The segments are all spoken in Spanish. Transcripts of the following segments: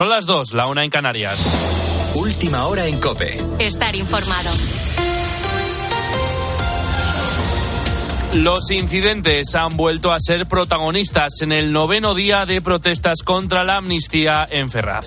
Son las dos, la una en Canarias. Última hora en Cope. Estar informado. Los incidentes han vuelto a ser protagonistas en el noveno día de protestas contra la amnistía en Ferraz.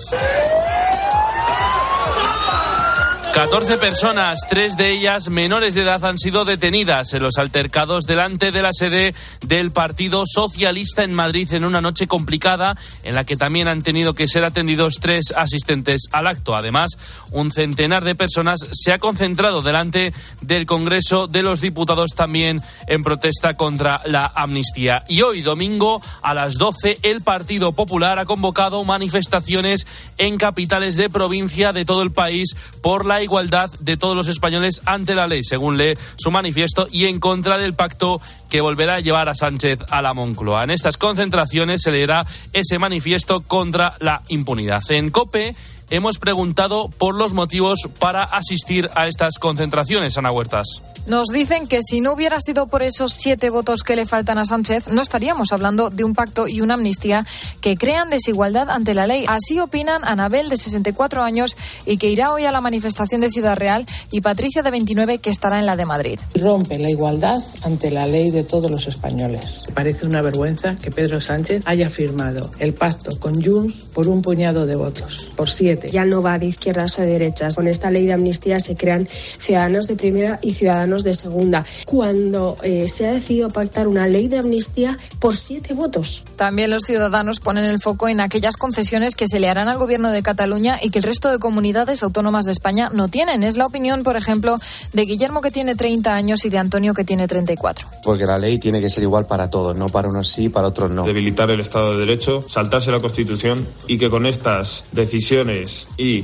14 personas, tres de ellas menores de edad, han sido detenidas en los altercados delante de la sede del Partido Socialista en Madrid en una noche complicada en la que también han tenido que ser atendidos tres asistentes al acto. Además, un centenar de personas se ha concentrado delante del Congreso de los Diputados también en protesta contra la amnistía. Y hoy, domingo, a las 12, el Partido Popular ha convocado manifestaciones en capitales de provincia de todo el país por la igualdad de todos los españoles ante la ley, según lee su manifiesto, y en contra del pacto que volverá a llevar a Sánchez a la Moncloa. En estas concentraciones se leerá ese manifiesto contra la impunidad. En COPE hemos preguntado por los motivos para asistir a estas concentraciones, Ana Huertas. Nos dicen que si no hubiera sido por esos siete votos que le faltan a Sánchez, no estaríamos hablando de un pacto y una amnistía que crean desigualdad ante la ley. Así opinan Anabel, de 64 años, y que irá hoy a la manifestación de Ciudad Real, y Patricia, de 29, que estará en la de Madrid. Rompe la igualdad ante la ley de todos los españoles. Parece una vergüenza que Pedro Sánchez haya firmado el pacto con Junts por un puñado de votos, por siete. Ya no va de izquierdas o de derechas. Con esta ley de amnistía se crean ciudadanos de primera y ciudadanos de segunda. Cuando eh, se ha decidido pactar una ley de amnistía por siete votos. También los ciudadanos ponen el foco en aquellas concesiones que se le harán al gobierno de Cataluña y que el resto de comunidades autónomas de España no tienen. Es la opinión, por ejemplo, de Guillermo, que tiene 30 años, y de Antonio, que tiene 34. Porque la ley tiene que ser igual para todos, no para unos sí, para otros no. Debilitar el Estado de Derecho, saltarse la Constitución y que con estas decisiones y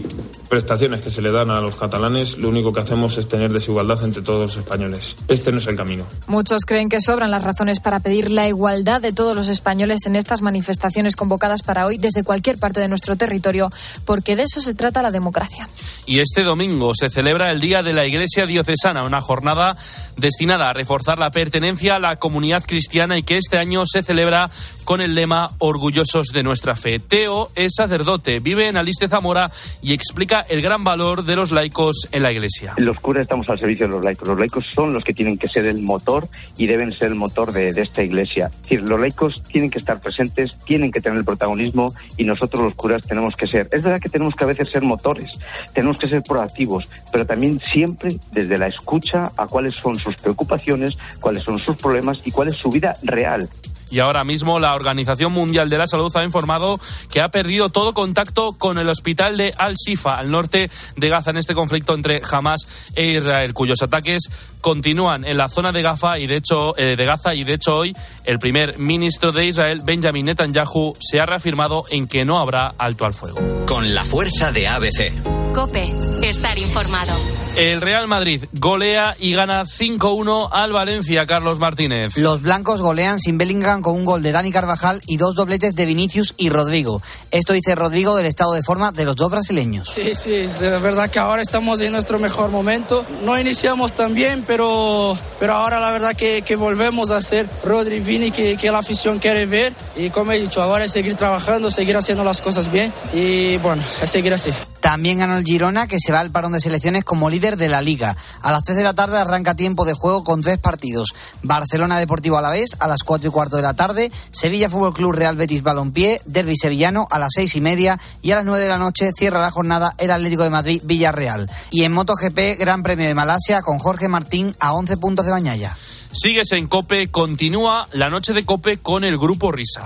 prestaciones que se le dan a los catalanes, lo único que hacemos es tener desigualdad entre todos los españoles. Este no es el camino. Muchos creen que sobran las razones para pedir la igualdad de todos los españoles en estas manifestaciones convocadas para hoy desde cualquier parte de nuestro territorio, porque de eso se trata la democracia. Y este domingo se celebra el Día de la Iglesia Diocesana, una jornada destinada a reforzar la pertenencia a la comunidad cristiana y que este año se celebra con el lema Orgullosos de nuestra fe. Teo es sacerdote, vive en Aliste Zamora y explica el gran valor de los laicos en la Iglesia. Los curas estamos al servicio de los laicos. Los laicos son los que tienen que ser el motor y deben ser el motor de, de esta Iglesia. Es decir, los laicos tienen que estar presentes, tienen que tener el protagonismo y nosotros los curas tenemos que ser. Es verdad que tenemos que a veces ser motores, tenemos que ser proactivos, pero también siempre desde la escucha a cuáles son sus preocupaciones, cuáles son sus problemas y cuál es su vida real. Y ahora mismo la Organización Mundial de la Salud ha informado que ha perdido todo contacto con el hospital de Al-Shifa, al norte de Gaza, en este conflicto entre Hamas e Israel, cuyos ataques continúan en la zona de Gaza y de hecho, eh, de Gaza y de hecho hoy el primer ministro de Israel, Benjamin Netanyahu, se ha reafirmado en que no habrá alto al fuego. Con la fuerza de ABC. Cope, estar informado. El Real Madrid golea y gana 5-1 al Valencia, Carlos Martínez. Los blancos golean sin Bellingham con un gol de Dani Carvajal y dos dobletes de Vinicius y Rodrigo. Esto dice Rodrigo del estado de forma de los dos brasileños. Sí, sí, de verdad que ahora estamos en nuestro mejor momento. No iniciamos tan bien, pero, pero ahora la verdad que, volvemos a ser Rodri Vini que, que la afición quiere ver. Y como he dicho, ahora es seguir trabajando, seguir haciendo las cosas bien y bueno, es seguir así. También ganó el Girona, que se va al parón de selecciones como líder de la liga. A las 3 de la tarde arranca tiempo de juego con tres partidos. Barcelona Deportivo Alavés a las 4 y cuarto de la tarde, Sevilla Fútbol Club Real Betis Balompié, Derby Sevillano a las 6 y media y a las 9 de la noche cierra la jornada el Atlético de Madrid Villarreal. Y en MotoGP, Gran Premio de Malasia con Jorge Martín a 11 puntos de Bañaya. Sigues en Cope, continúa la noche de Cope con el Grupo Risa.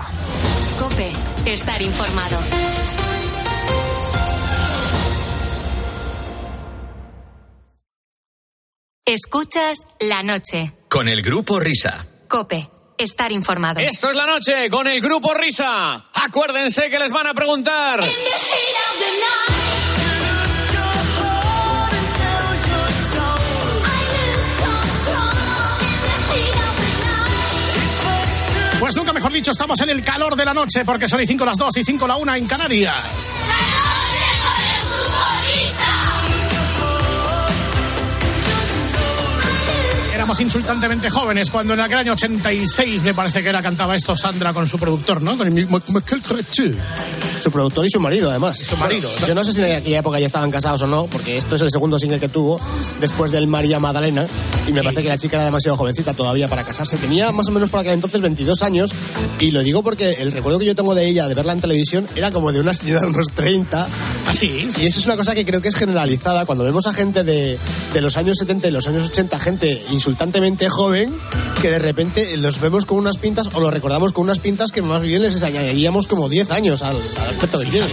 Cope, estar informado. Escuchas la noche. Con el Grupo Risa. Cope, estar informado. Esto es la noche con el Grupo Risa. Acuérdense que les van a preguntar. Pues nunca mejor dicho, estamos en el calor de la noche porque son y 5 las 2 y 5 la 1 en Canarias. Éramos insultantemente jóvenes cuando en aquel año 86 me parece que era cantaba esto Sandra con su productor, ¿no? Con el mismo Michael Cretu. Su productor y su marido, además. Su marido. Yo no sé si en aquella época ya estaban casados o no, porque esto es el segundo single que tuvo después del María Magdalena. Y me parece que la chica era demasiado jovencita todavía para casarse. Tenía más o menos por aquel entonces 22 años. Y lo digo porque el recuerdo que yo tengo de ella, de verla en televisión, era como de una señora de unos 30. Así. Y eso es una cosa que creo que es generalizada. Cuando vemos a gente de, de los años 70 y los años 80, gente insultantemente joven, que de repente los vemos con unas pintas o los recordamos con unas pintas que más bien les añadiríamos como 10 años al, al aspecto que tiene.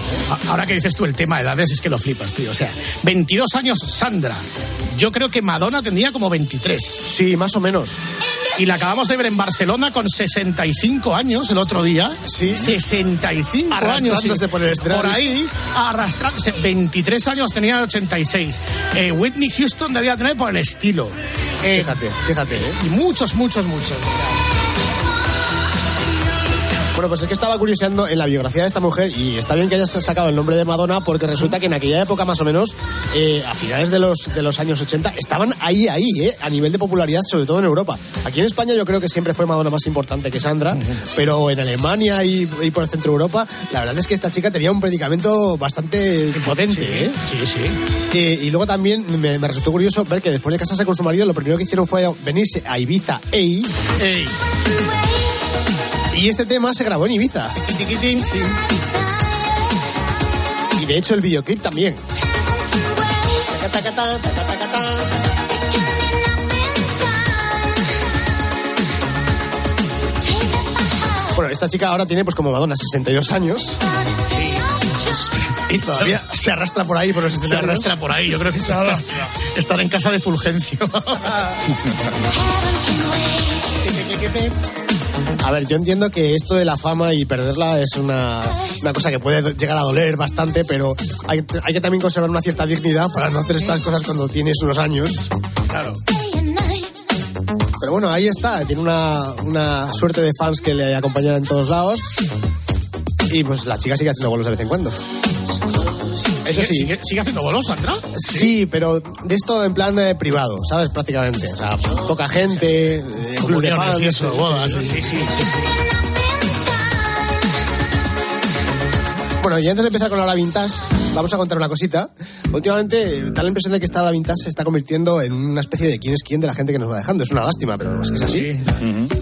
Ahora que dices tú el tema de edades, es que lo flipas, tío. O sea, 22 años Sandra. Yo creo que Madonna tenía como 23. Sí, más o menos. Y la acabamos de ver en Barcelona con 65 años el otro día. Sí. 65 años. Arrastrándose por el escenario. Por ahí, arrastrándose. 23 años tenía el 86. Eh, Whitney Houston debía tener por el estilo. Eh, Fíjate, fíjate, ¿eh? y muchos, muchos, muchos. Bueno, pues es que estaba curioseando en la biografía de esta mujer y está bien que hayas sacado el nombre de Madonna porque resulta que en aquella época más o menos, eh, a finales de los, de los años 80, estaban ahí, ahí, eh, a nivel de popularidad, sobre todo en Europa. Aquí en España yo creo que siempre fue Madonna más importante que Sandra, pero en Alemania y, y por el centro de Europa, la verdad es que esta chica tenía un predicamento bastante potente. ¿eh? Sí, sí. Y luego también me, me resultó curioso ver que después de casarse con su marido, lo primero que hicieron fue venirse a Ibiza Ey. Ey. Y este tema se grabó en Ibiza. Sí. Y de hecho el videoclip también. Bueno, esta chica ahora tiene pues como Madonna 62 años. Y todavía se arrastra por ahí por los Se arrastra por ahí. Yo creo que está, están en casa de Fulgencio. A ver, yo entiendo que esto de la fama y perderla es una, una cosa que puede llegar a doler bastante, pero hay, hay que también conservar una cierta dignidad para no hacer estas cosas cuando tienes unos años. claro. Pero bueno, ahí está. Tiene una, una suerte de fans que le acompañan en todos lados. Y pues la chica sigue haciendo bolos de vez en cuando. Eso ¿Sigue, sí. sigue, sigue haciendo bolos, Sandra? Sí, pero de esto en plan eh, privado, ¿sabes? Prácticamente. O sea, poca gente, eh, club de fans. y eso, bodas. sí, sí. Bueno, y antes de empezar con la hora vintage, vamos a contar una cosita. Últimamente da la impresión de que esta vintage se está convirtiendo en una especie de quién es quién de la gente que nos va dejando. Es una lástima, pero es que es así.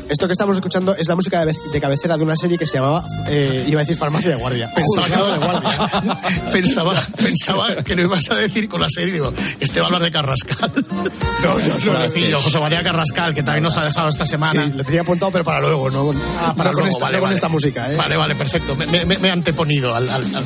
Esto que estamos escuchando es la música de, cabecera de una serie que se llamaba, eh, iba a decir Farmacia de Guardia. Pensaba, de Guardia. pensaba, pensaba que lo ibas a decir con la serie. Digo, este va a hablar de Carrascal. No, no, no. Decillo, José María Carrascal, que también nos ha dejado esta semana. Sí, lo tenía apuntado, pero para luego, no, Ah, para no con, luego, esta, vale, con vale. esta música. ¿eh? Vale, vale, perfecto. Me, me- me he anteponido al. al- al-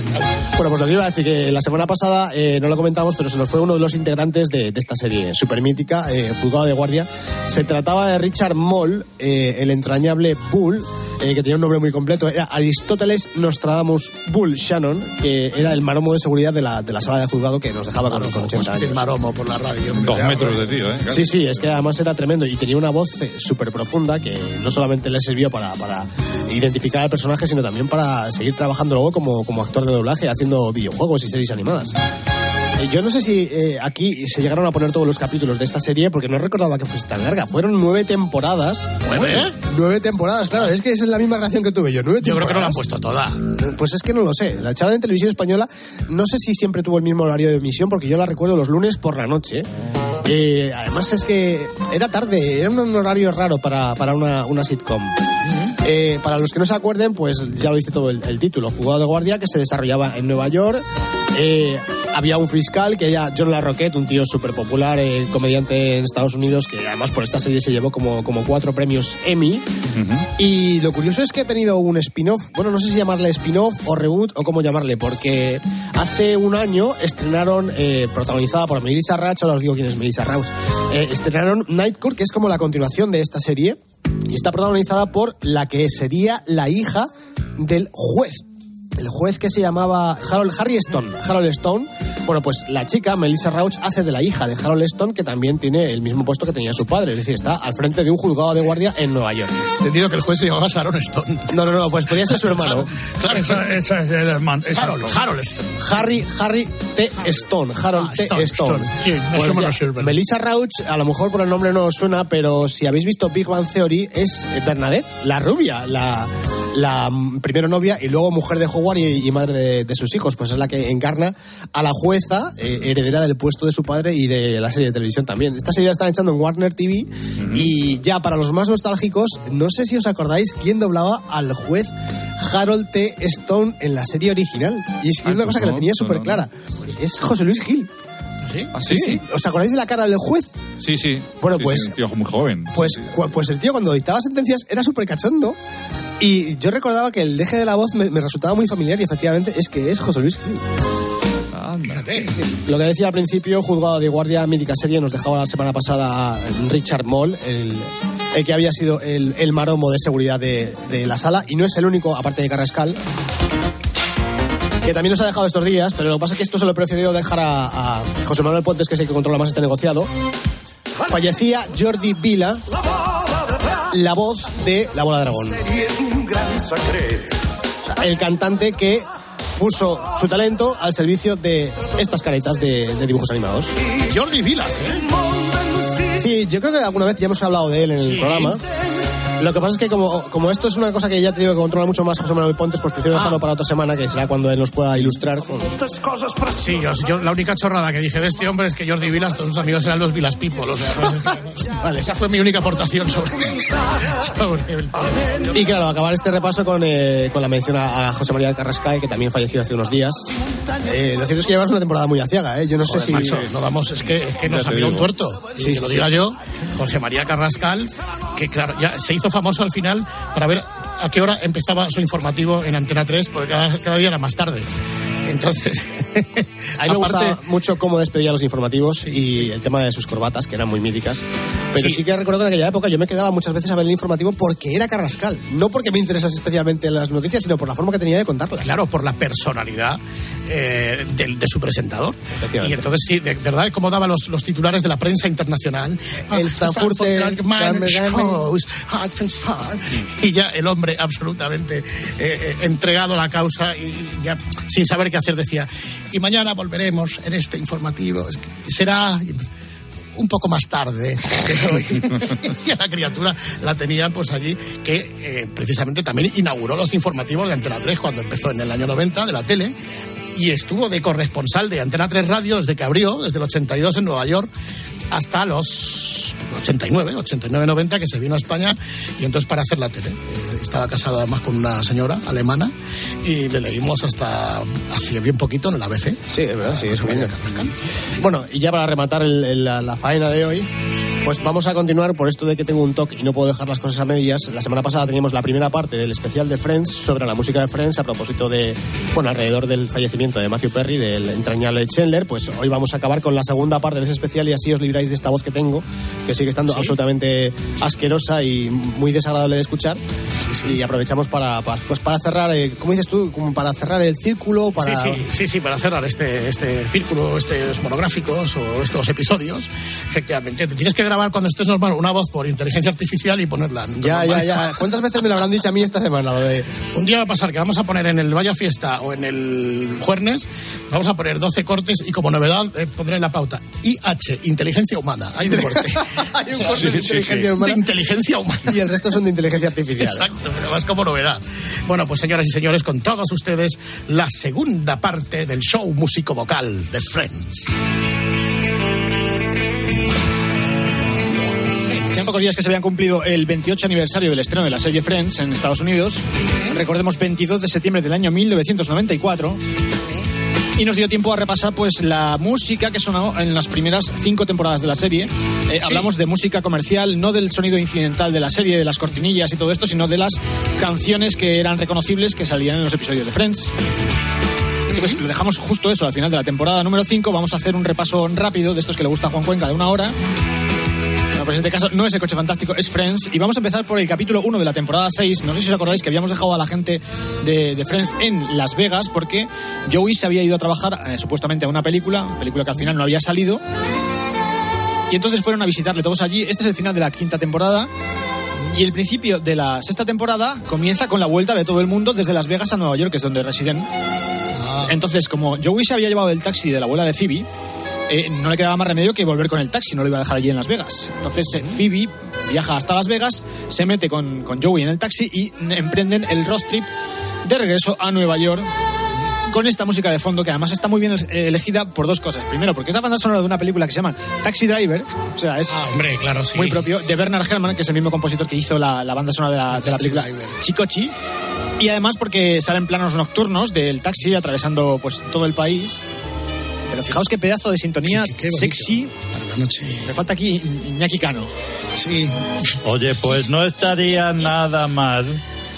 Bueno, pues lo que iba a decir que la semana pasada eh, no lo comentamos, pero se nos fue uno de los integrantes de, de esta serie super mítica, eh, Juzgado de Guardia. Se trataba de Richard Moll, eh, el entrañable Bull, eh, que tenía un nombre muy completo. Era Aristóteles Nostradamus Bull Shannon, que era el maromo de seguridad de la, de la sala de juzgado que nos dejaba con, con 80 decir años. maromo por la radio. hombre. Dos metros de tío, ¿eh? Sí, sí, es que además era tremendo y tenía una voz súper profunda que no solamente le sirvió para, para identificar al personaje, sino también para seguir trabajando luego como, como actor de doblaje, haciendo videojuegos y series animadas. Eh, Yo no sé si eh, aquí se llegaron a poner todos los capítulos de esta serie porque no recordaba que fuese tan larga. Fueron nueve temporadas. ¿Nueve? Nueve temporadas, claro. Es que esa es la misma reacción que tuve yo. Nueve Yo creo que no la han puesto toda. Pues es que no lo sé. La echaban en televisión española. No sé si siempre tuvo el mismo horario de emisión, porque yo la recuerdo los lunes por la noche. Eh, además es que era tarde, era un horario raro para, para una, una sitcom. Eh, para los que no se acuerden, pues ya lo dice todo el, el título. Jugado de guardia que se desarrollaba en Nueva York. Eh, había un fiscal que era John LaRoquette, un tío súper popular, eh, comediante en Estados Unidos, que además por esta serie se llevó como, como cuatro premios Emmy. Y lo curioso es que ha tenido un spin-off, bueno, no sé si llamarle spin-off o reboot o cómo llamarle, porque hace un año estrenaron, eh, protagonizada por Melissa Rauch, ahora os digo quién es Melissa Rauch, eh, estrenaron Night Court, que es como la continuación de esta serie, y está protagonizada por la que sería la hija del juez el juez que se llamaba Harold Harry Stone. Harold Stone, bueno, pues la chica, Melissa Rauch, hace de la hija de Harold Stone, que también tiene el mismo puesto que tenía su padre, es decir, está al frente de un juzgado de guardia en Nueva York. Entendido que el juez se llamaba Sharon Stone. No, no, no, pues podría ser su hermano. Claro, Esa, esa es el hermano. Harold, Harold Stone. Harry, Harry T. Stone, Harold Ah, T. Stone, Stone. Stone. Sí, eso Pues me sirven. Melissa Rauch, a lo mejor por el nombre no os suena, pero si habéis visto Big Bang Theory, es eh, Bernadette, la rubia, la, la mm, primera novia y luego mujer de Howard y, y madre de, de sus hijos. Pues es la que encarna a la jueza, eh, heredera del puesto de su padre y de la serie de televisión también. Esta serie la están echando en Warner TV y ya para los más nostálgicos, no sé si os acordáis quién doblaba al juez Harold T. Stone en la serie original. Y es que Ay, una pues cosa que la tenía no, súper no. clara. Es José Luis Gil. ¿Sí? Ah, sí, sí. ¿Os acordáis de la cara del juez? Sí, sí. Bueno, Sí, pues- un tío muy joven. Pues, pues el tío cuando dictaba sentencias era súper cachondo y yo recordaba que el deje de la voz me, me resultaba muy familiar y efectivamente es que es José Luis Gil. Anda. Lo que decía al principio, juzgado de guardia mítica serie, nos dejaba la semana pasada Richard Moll, el, el que había sido el, el maromo de seguridad de, de la sala y no es el único, aparte de Carrascal. Que también nos ha dejado estos días, pero lo que pasa es que esto se lo he preferido dejar a, a José Manuel Pontes, que es el que controla más este negociado. Fallecía Jordi Vila, la voz de La Bola de Dragón. Es un gran secret. O sea, el cantante que puso su talento al servicio de estas caretas de, de dibujos animados. Jordi Vilas, ¿eh? Sí, yo creo que alguna vez ya hemos hablado de él en el Sí. programa. Lo que pasa es que como, como esto es una cosa que ya te digo que controla mucho más José Manuel Pontes, pues prefiero dejarlo para otra semana, que será cuando él nos pueda ilustrar. con- Sí, yo, yo- la única chorrada que dije de este hombre es que Jordi Vilas, todos sus amigos eran los Vilas People. O sea, pues, vale, esa fue mi única aportación sobre, sobre el Y claro, acabar este repaso con, eh, con la mención a, a José María Carrascal, que también falleció hace unos días. Eh, lo cierto es que llevas una temporada muy aciaga, ¿eh? Yo no sé Joder, si... macho, no vamos, es que, es que nos ha un tuerto. Y Sí, que sí, lo sí. diga yo, José María Carrascal, que claro, ya se hizo famoso al final para ver a qué hora empezaba su informativo en Antena 3, porque cada, cada día era más tarde. Entonces, A mí me aparte- gusta mucho cómo despedía los informativos y el tema de sus corbatas, que eran muy míticas. Pero sí, Sí. que recuerdo que en aquella época yo me quedaba muchas veces a ver el informativo porque era Carrascal. No porque me interesase especialmente las noticias, sino por la forma que tenía de contarlas. Claro, por la personalidad eh, del- de, su presentador. Y entonces, sí, de verdad, como daba los, los titulares de la prensa internacional. El Frankfurter Frankfurt Gamme- shows, Attention. Y ya el hombre absolutamente eh, eh, entregado a la causa y ya sin saber qué hacer decía, y mañana volveremos en este informativo. Será un poco más tarde que hoy. y a la criatura la tenían pues allí que eh, precisamente también inauguró los informativos de Antena 3 cuando empezó en el año 90 de la tele y estuvo de corresponsal de Antena 3 Radio desde que abrió, desde el 82 en Nueva York hasta los 89, 89, 90 que se vino a España y entonces para hacer la tele. Eh, estaba casado además con una señora alemana y le leímos hasta hacía bien poquito en el ABC. Sí, es verdad, sí, María viene. Carrascal. Bueno, y ya para rematar el- el- la, la faena de hoy, pues vamos a continuar por esto de que tengo un toque y no puedo dejar las cosas a medias. La semana pasada teníamos la primera parte del especial de Friends sobre la música de Friends a propósito de, bueno, alrededor del fallecimiento de Matthew Perry, del entrañable Chandler. Pues hoy vamos a acabar con la segunda parte de ese especial y así os libráis de esta voz que tengo, que sigue estando absolutamente asquerosa y muy desagradable de escuchar. Y aprovechamos para, para, pues para cerrar, eh, ¿cómo dices tú? Como para cerrar el círculo, para... Sí, sí, sí, sí, para cerrar este, este círculo, estos monográficos o estos episodios, efectivamente, te tienes que grabar cuando estés normal una voz por inteligencia artificial y ponerla. Ya, ya, normal. ya. ¿Cuántas veces me lo habrán dicho a mí esta semana? Lo de... Un día va a pasar que vamos a poner en el Vaya Fiesta o en el Vamos a poner 12 cortes y como novedad eh, pondré en la pauta IH, inteligencia humana. Hay un corte. Hay un corte de inteligencia humana inteligencia humana. y el resto son de inteligencia artificial. Exacto, pero más como novedad. Bueno, pues señoras y señores, con todos ustedes, la segunda parte del show músico-vocal de Friends. Pocos días que se habían cumplido el 28 aniversario del estreno de la serie Friends en Estados Unidos. Recordemos 22 de septiembre del año 1994. Y nos dio tiempo a repasar pues la música que sonó en las primeras cinco temporadas de la serie. Eh, Hablamos de música comercial, no del sonido incidental de la serie, de las cortinillas y todo esto, sino de las canciones que eran reconocibles que salían en los episodios de Friends. Entonces, lo dejamos justo eso al final de la temporada número 5. Vamos a hacer un repaso rápido de estos que le gusta a Juan Cuenca de una hora. Bueno, pues en este caso no es el coche fantástico, es Friends. Y vamos a empezar por el capítulo 1 de la temporada 6. No sé si os acordáis que habíamos dejado a la gente de, de Friends en Las Vegas porque Joey se había ido a trabajar eh, supuestamente a una película, película que al final no había salido. Y entonces fueron a visitarle todos allí. Este es el final de la quinta temporada. Y el principio de la sexta temporada comienza con la vuelta de todo el mundo desde Las Vegas a Nueva York, que es donde residen. Entonces, como Joey se había llevado el taxi de la abuela de Phoebe, eh, no le quedaba más remedio que volver con el taxi, no lo iba a dejar allí en Las Vegas. Entonces, eh, Phoebe viaja hasta Las Vegas, se mete con, con Joey en el taxi y emprenden el road trip de regreso a Nueva York con esta música de fondo que además está muy bien eh, elegida por dos cosas. Primero, porque es la banda sonora de una película que se llama Taxi Driver, o sea, es Ah, hombre, claro, sí. muy propio, de Bernard Herrmann, que es el mismo compositor que hizo la, la banda sonora de la, de la película Chicochi. Y además porque salen planos nocturnos del taxi atravesando pues todo el país. Pero fijaos qué pedazo de sintonía sexy. Me falta aquí Iñaki Cano. Sí. Oye, pues no estaría nada mal.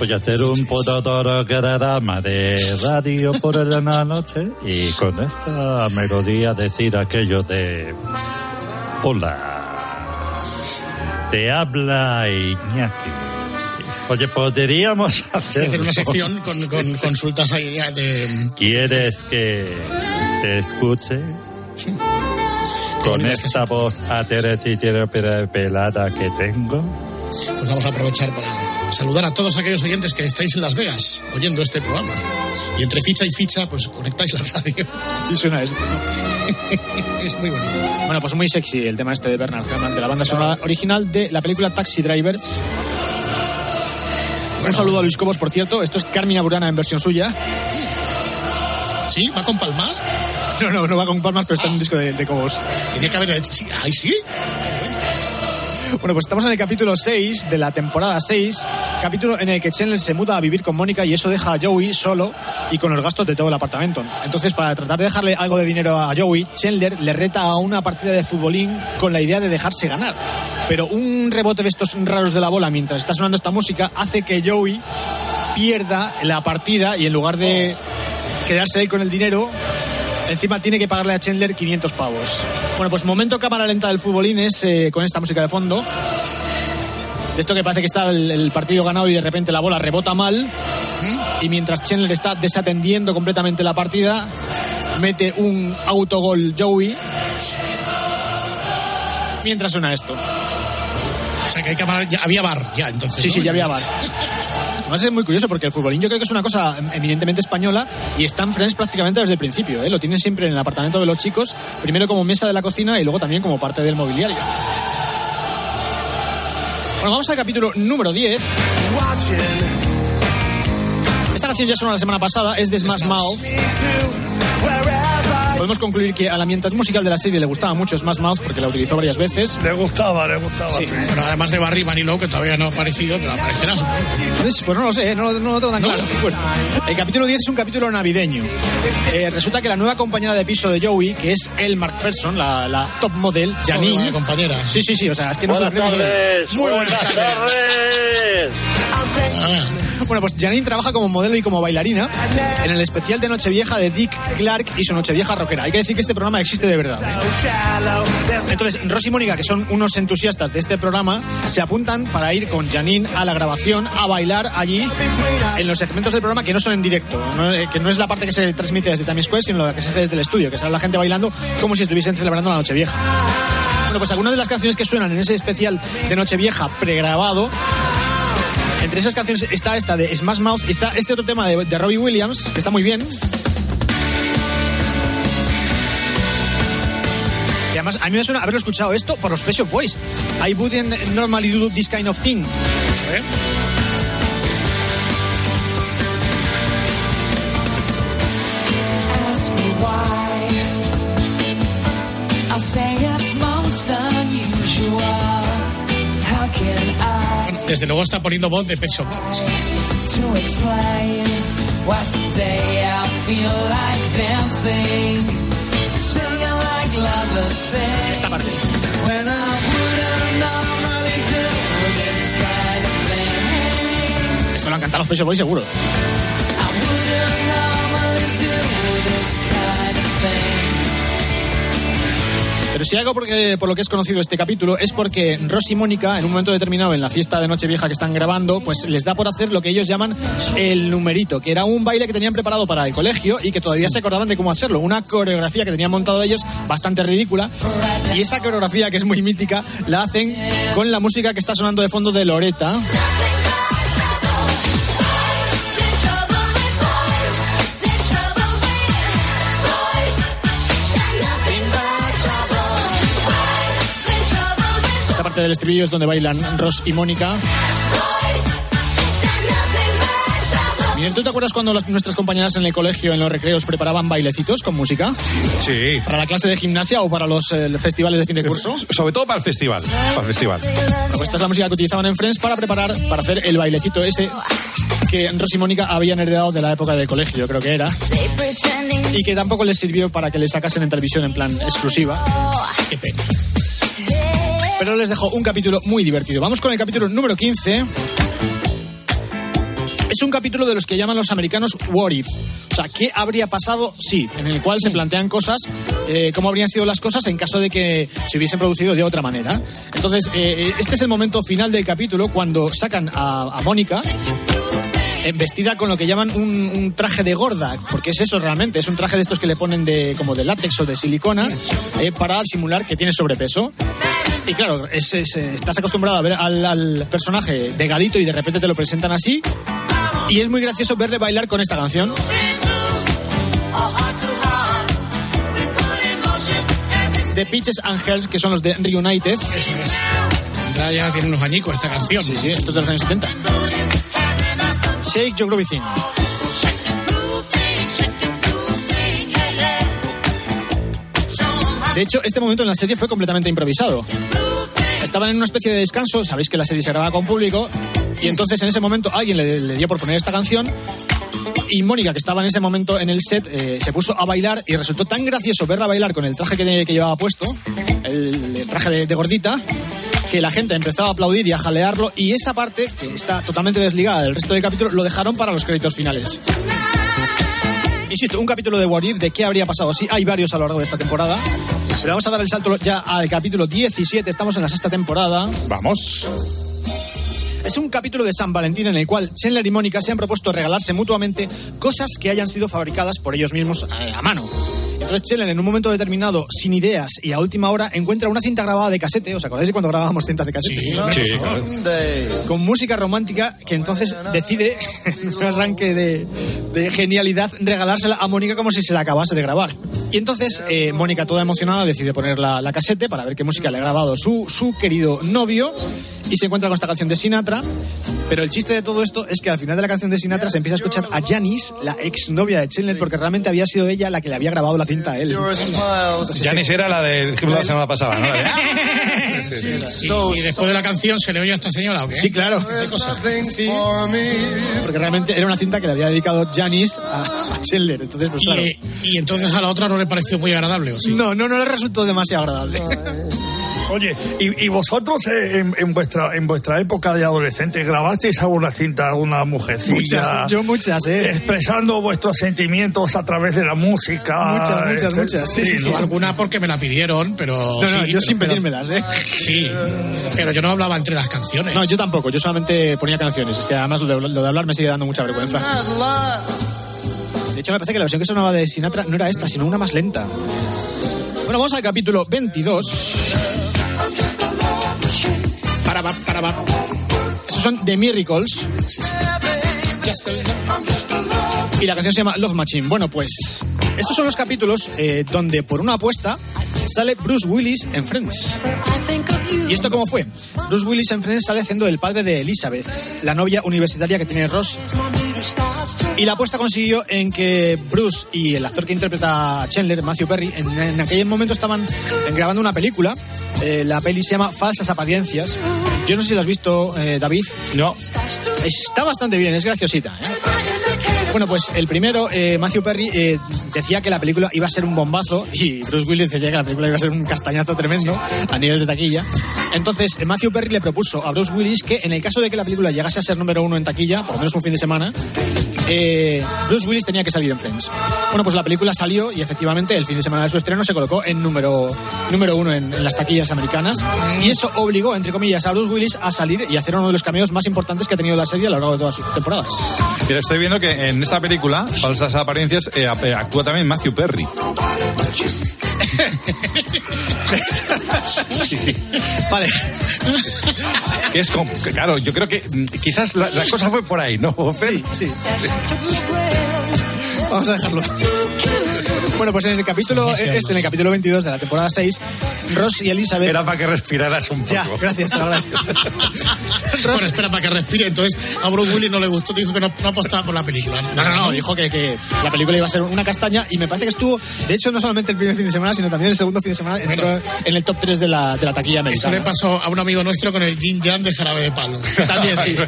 Voy a hacer un programa de radio por la noche y con esta melodía decir aquello de... Hola. Te habla Iñaki. Oye, podríamos Sí, hacer hacer una sección con, con consultas ahí de... ¿Quieres que te escuche? Con esta voz pelada que tengo. Pues vamos a aprovechar para saludar a todos aquellos oyentes que estáis en Las Vegas oyendo este programa. Y entre ficha y ficha, pues conectáis la radio. Y suena esto. es muy bonito. Bueno, pues muy sexy el tema este de Bernard Herrmann, de la banda sonora original de la película Taxi Driver. Un saludo a Luis Cobos, por cierto. Esto es Carmina Burana en versión suya. ¿Sí? ¿Va con palmas? No, no, no va con palmas, pero está en un disco de, de Cobos. Tenía que haber hecho... Sí, ¿Ahí sí? Bueno, pues estamos en el capítulo 6 de la temporada 6, capítulo en el que Chandler se muda a vivir con Mónica y eso deja a Joey solo y con los gastos de todo el apartamento. Entonces, para tratar de dejarle algo de dinero a Joey, Chandler le reta a una partida de futbolín con la idea de dejarse ganar. Pero un rebote de estos raros de la bola mientras está sonando esta música hace que Joey pierda la partida y en lugar de quedarse ahí con el dinero, Encima tiene que pagarle a Chandler 500 pavos. Bueno, pues momento cámara lenta del futbolín es eh, con esta música de fondo. De esto que parece que está el, el partido ganado y de repente la bola rebota mal. Y mientras Chandler está desatendiendo completamente la partida, mete un autogol Joey. Mientras suena esto. O sea, que hay que había bar, ya, entonces. Sí, ¿no? sí, ya había bar. Además es muy curioso porque el futbolín yo creo que es una cosa eminentemente española y están Friends prácticamente desde el principio. ¿eh? Lo tienen siempre en el apartamento de los chicos, primero como mesa de la cocina y luego también como parte del mobiliario. Bueno, vamos al capítulo número 10. Esta canción ya sonó la semana pasada, es de Smash Mouth. Podemos concluir que a la ambientación musical de la serie le gustaba mucho Smash Mouth porque la utilizó varias veces. Le gustaba, le gustaba. Sí. Bueno, además de Barry Manilow, que todavía no ha aparecido, pero aparecerá, supongo. Pues, pues no lo sé, no, lo- no lo tengo tan claro. Bueno, el capítulo 10 es un capítulo navideño. Eh, resulta que la nueva compañera de piso de Joey, que es El McPherson, la, la top model, Janine. compañera. Sí, sí, sí, o sea, es que no se la tardes. Muy buenas Buenas tardes. Bueno, pues Janine trabaja como modelo y como bailarina en el especial de Nochevieja de Dick Clark y su Nochevieja rockera. Hay que decir que este programa existe de verdad. ¿eh? Entonces, Rosy y Mónica, que son unos entusiastas de este programa, se apuntan para ir con Janine a la grabación, a bailar allí en los segmentos del programa que no son en directo, no- eh, que no es la parte que se transmite desde Times Square, sino la que se hace desde el estudio, que sale la gente bailando como si estuviesen celebrando la Nochevieja. Bueno, pues algunas de las canciones que suenan en ese especial de Nochevieja pregrabado entre esas canciones está esta de Smash Mouth está este otro tema de, de Robbie Williams, que está muy bien. Y además, a mí me suena haberlo escuchado esto por los Shop Boys. I wouldn't normally do this kind of thing. ¿Eh? Ask me why. I'll say it's most unusual. How can I Bueno, desde luego está poniendo voz de Boys. to explain why today I feel like dancing, Esta parte. Esto lo han cantado los Shop Boys seguro. Pero si algo porque, por lo que es conocido este capítulo es porque Ross y Mónica, en un momento determinado en la fiesta de Nochevieja que están grabando, pues les da por hacer lo que ellos llaman el numerito, que era un baile que tenían preparado para el colegio y que todavía se acordaban de cómo hacerlo. Una coreografía que tenían montado ellos bastante ridícula. Y esa coreografía, que es muy mítica, la hacen con la música que está sonando de fondo de Loreta. Parte del estribillo es donde bailan Ross y Mónica. ¿tú te acuerdas cuando las- nuestras compañeras en el colegio, en los recreos, preparaban bailecitos con música? Sí. ¿Para la clase de gimnasia o para los eh, festivales de fin de curso? Sobre todo para el festival. Para el festival. Bueno, pues esta es la música que utilizaban en Friends para preparar, para hacer el bailecito ese que Ross y Mónica habían heredado de la época del colegio, yo creo que era. Y que tampoco les sirvió para que le sacasen en televisión en plan exclusiva. Qué pena. Pero les dejo un capítulo muy divertido. Vamos con el capítulo número 15. Es un capítulo de los que llaman los americanos What If. O sea, ¿qué habría pasado si? En el cual se plantean cosas, eh, cómo habrían sido las cosas en caso de que se hubiesen producido de otra manera. Entonces, eh, este es el momento final del capítulo cuando sacan a, a Mónica vestida con lo que llaman un, un traje de gorda, porque es eso realmente, es un traje de estos que le ponen de como de látex o de silicona eh, para simular que tiene sobrepeso. Y claro, es- es, eh, estás acostumbrado a ver al, al personaje delgadito y de repente te lo presentan así. Y es muy gracioso verle bailar con esta canción. The Peaches and Hearts, que son los de Reunited. Eso es. Ya, ya tiene unos añicos esta canción. Sí, sí, esto es de los años 70. Shake Thing. De hecho, este momento en la serie fue completamente improvisado. Estaban en una especie de descanso, sabéis que la serie se grababa con público, y entonces en ese momento alguien le, dio por poner esta canción, y Mónica, que estaba en ese momento en el set, eh, se puso a bailar y resultó tan gracioso verla bailar con el traje que, llevaba puesto, el, traje de gordita, que la gente empezó a aplaudir y a jalearlo, y esa parte, que está totalmente desligada del resto del capítulo, lo dejaron para los créditos finales. Insisto, un capítulo de What If, de qué habría pasado. Sí, hay varios a lo largo de esta temporada. Pero vamos a dar el salto ya al capítulo 17. Estamos en la sexta temporada. Vamos. Es un capítulo de San Valentín en el cual Chandler y Mónica se han propuesto regalarse mutuamente cosas que hayan sido fabricadas por ellos mismos eh, a mano. Chandler en un momento determinado, sin ideas y a última hora, encuentra una cinta grabada de casete. ¿Os acordáis de cuando grabábamos cintas de casete? Sí, claro. Con música romántica que entonces decide, en un arranque de, de genialidad, regalársela a Mónica como si se la acabase de grabar. Y entonces eh, Mónica, toda emocionada, decide poner la, la casete para ver qué música le ha grabado su, su querido novio y se encuentra con esta canción de Sinatra. Pero el chiste de todo esto es que al final de la canción de Sinatra se empieza a escuchar a Janice, la exnovia de Chandler, porque realmente había sido ella la que le había grabado la cinta él. Janis era la del ejemplo de la semana pasada, ¿no? La de- Sí, sí, sí. Y, y después de la canción se le oye a esta señora, ¿o qué? Sí, claro. Porque realmente era una cinta que le había dedicado Janice a, a Chandler. Entonces, pues claro. y entonces a la otra no le pareció muy agradable, ¿o sí? No, no, no le resultó demasiado agradable. Oye, ¿y, y vosotros eh, en, en vuestra en vuestra época de adolescente grabasteis alguna cinta, alguna mujercilla? Muchas, yo muchas, ¿eh? Expresando vuestros sentimientos a través de la música. Muchas, muchas, este, muchas. Sí, sí. Yo alguna porque me la pidieron, pero. No, no, sí, yo sin pedírmelas, ¿eh? Sí, pero yo no hablaba entre las canciones. No, yo tampoco, yo solamente ponía canciones. Es que además lo de, lo de hablar me sigue dando mucha vergüenza. De hecho, me parece que la versión que sonaba de Sinatra no era esta, sino una más lenta. Bueno, vamos al capítulo 22. Para, para, va. Esos son The Miracles. Just Y la canción se llama Love Machine. Bueno, pues estos son los capítulos eh, donde por una apuesta sale Bruce Willis en Friends. ¿Y esto cómo fue? Bruce Willis en Friends sale haciendo el padre de Elizabeth, la novia universitaria que tiene Ross. Y la apuesta consiguió en que Bruce y el actor que interpreta a Chandler, Matthew Perry, en, en aquel momento estaban grabando una película. Eh, la peli se llama Falsas Apariencias. Yo no sé si la has visto, eh, David. No. Está bastante bien, es graciosita. ¿eh? Bueno, pues el primero, eh, Matthew Perry eh, decía que la película iba a ser un bombazo y Bruce Willis decía que la película iba a ser un castañazo tremendo a nivel de taquilla. Entonces, Matthew Perry le propuso a Bruce Willis que en el caso de que la película llegase a ser número uno en taquilla, por lo menos un fin de semana, eh, Bruce Willis tenía que salir en Friends. Bueno, pues la película salió y efectivamente el fin de semana de su estreno se colocó en número, número uno en, las taquillas americanas y eso obligó, entre comillas, a Bruce Willis a salir y hacer uno de los cameos más importantes que ha tenido la serie a lo largo de todas sus temporadas. Mira, estoy viendo que en esta película, Falsas Apariencias, eh, eh, actúa también Matthew Perry. Sí, sí. Vale. Es como, que claro, yo creo que mm, quizás la, la cosa fue por ahí, ¿no? Fer? Sí, sí. Vamos a dejarlo. Bueno, pues en el capítulo este, en el capítulo 22 de la temporada 6, Ross y Elizabeth. Era para que respiraras un poco. Ya, gracias, lo Bueno, espera para que respire. Entonces, a Bruce Willis no le gustó, dijo que no, no apostaba por la película. No, no, no, dijo que, que la película iba a ser una castaña y me parece que estuvo, de hecho, no solamente el primer fin de semana, sino también el segundo fin de semana, entró en el top 3 de la, de la taquilla Eso americana. le pasó a un amigo nuestro con el Jin Jan de Jarabe de Palo. También sí.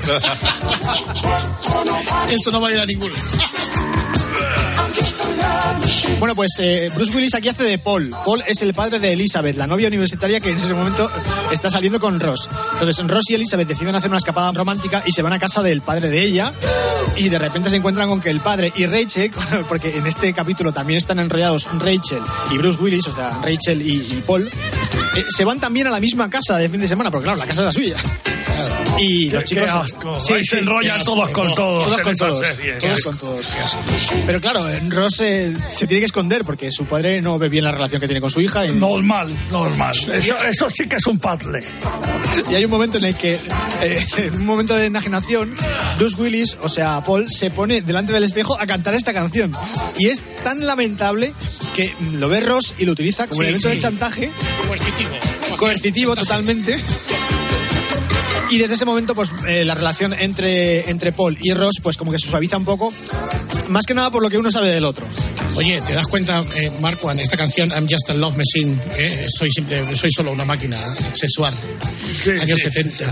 Eso no va a ir a ninguno. Bueno, pues eh, Bruce Willis aquí hace de Paul. Paul es el padre de Elizabeth, la novia universitaria que en ese momento está saliendo con Ross. Entonces Ross y Elizabeth deciden hacer una escapada romántica y se van a casa del padre de ella y de repente se encuentran con que el padre y Rachel, porque en este capítulo también están enrollados Rachel y Bruce Willis, o sea, Rachel y, Paul, eh, se van también a la misma casa de fin de semana, porque claro, la casa era suya. Y Qué- los chicos... qué asco. Ahí se enrollan asco. todos con todos Todos con todos. Todos con todos. Pero claro, Ross eh, se tiene que esconder porque su padre no ve bien la relación que tiene con su hija. Y, Normal, normal. Eso, eso sí que es un puzzle. y hay un momento en el que, eh, en un momento de enajenación, Bruce Willis, o sea, Paul, se pone delante del espejo a cantar esta canción. Y es tan lamentable que lo ve Ross y lo utiliza como Sí, elemento de sí. chantaje, Coercitivo. coercitivo Chantaje. totalmente. Y desde ese momento, pues eh, la relación entre, entre Paul y Ross, pues como que se suaviza un poco, más que nada por lo que uno sabe del otro. Oye, ¿te das cuenta, eh, Marco, en esta canción I'm Just a Love Machine? eh, soy, simple, soy solo una máquina sexual. años sí, 70.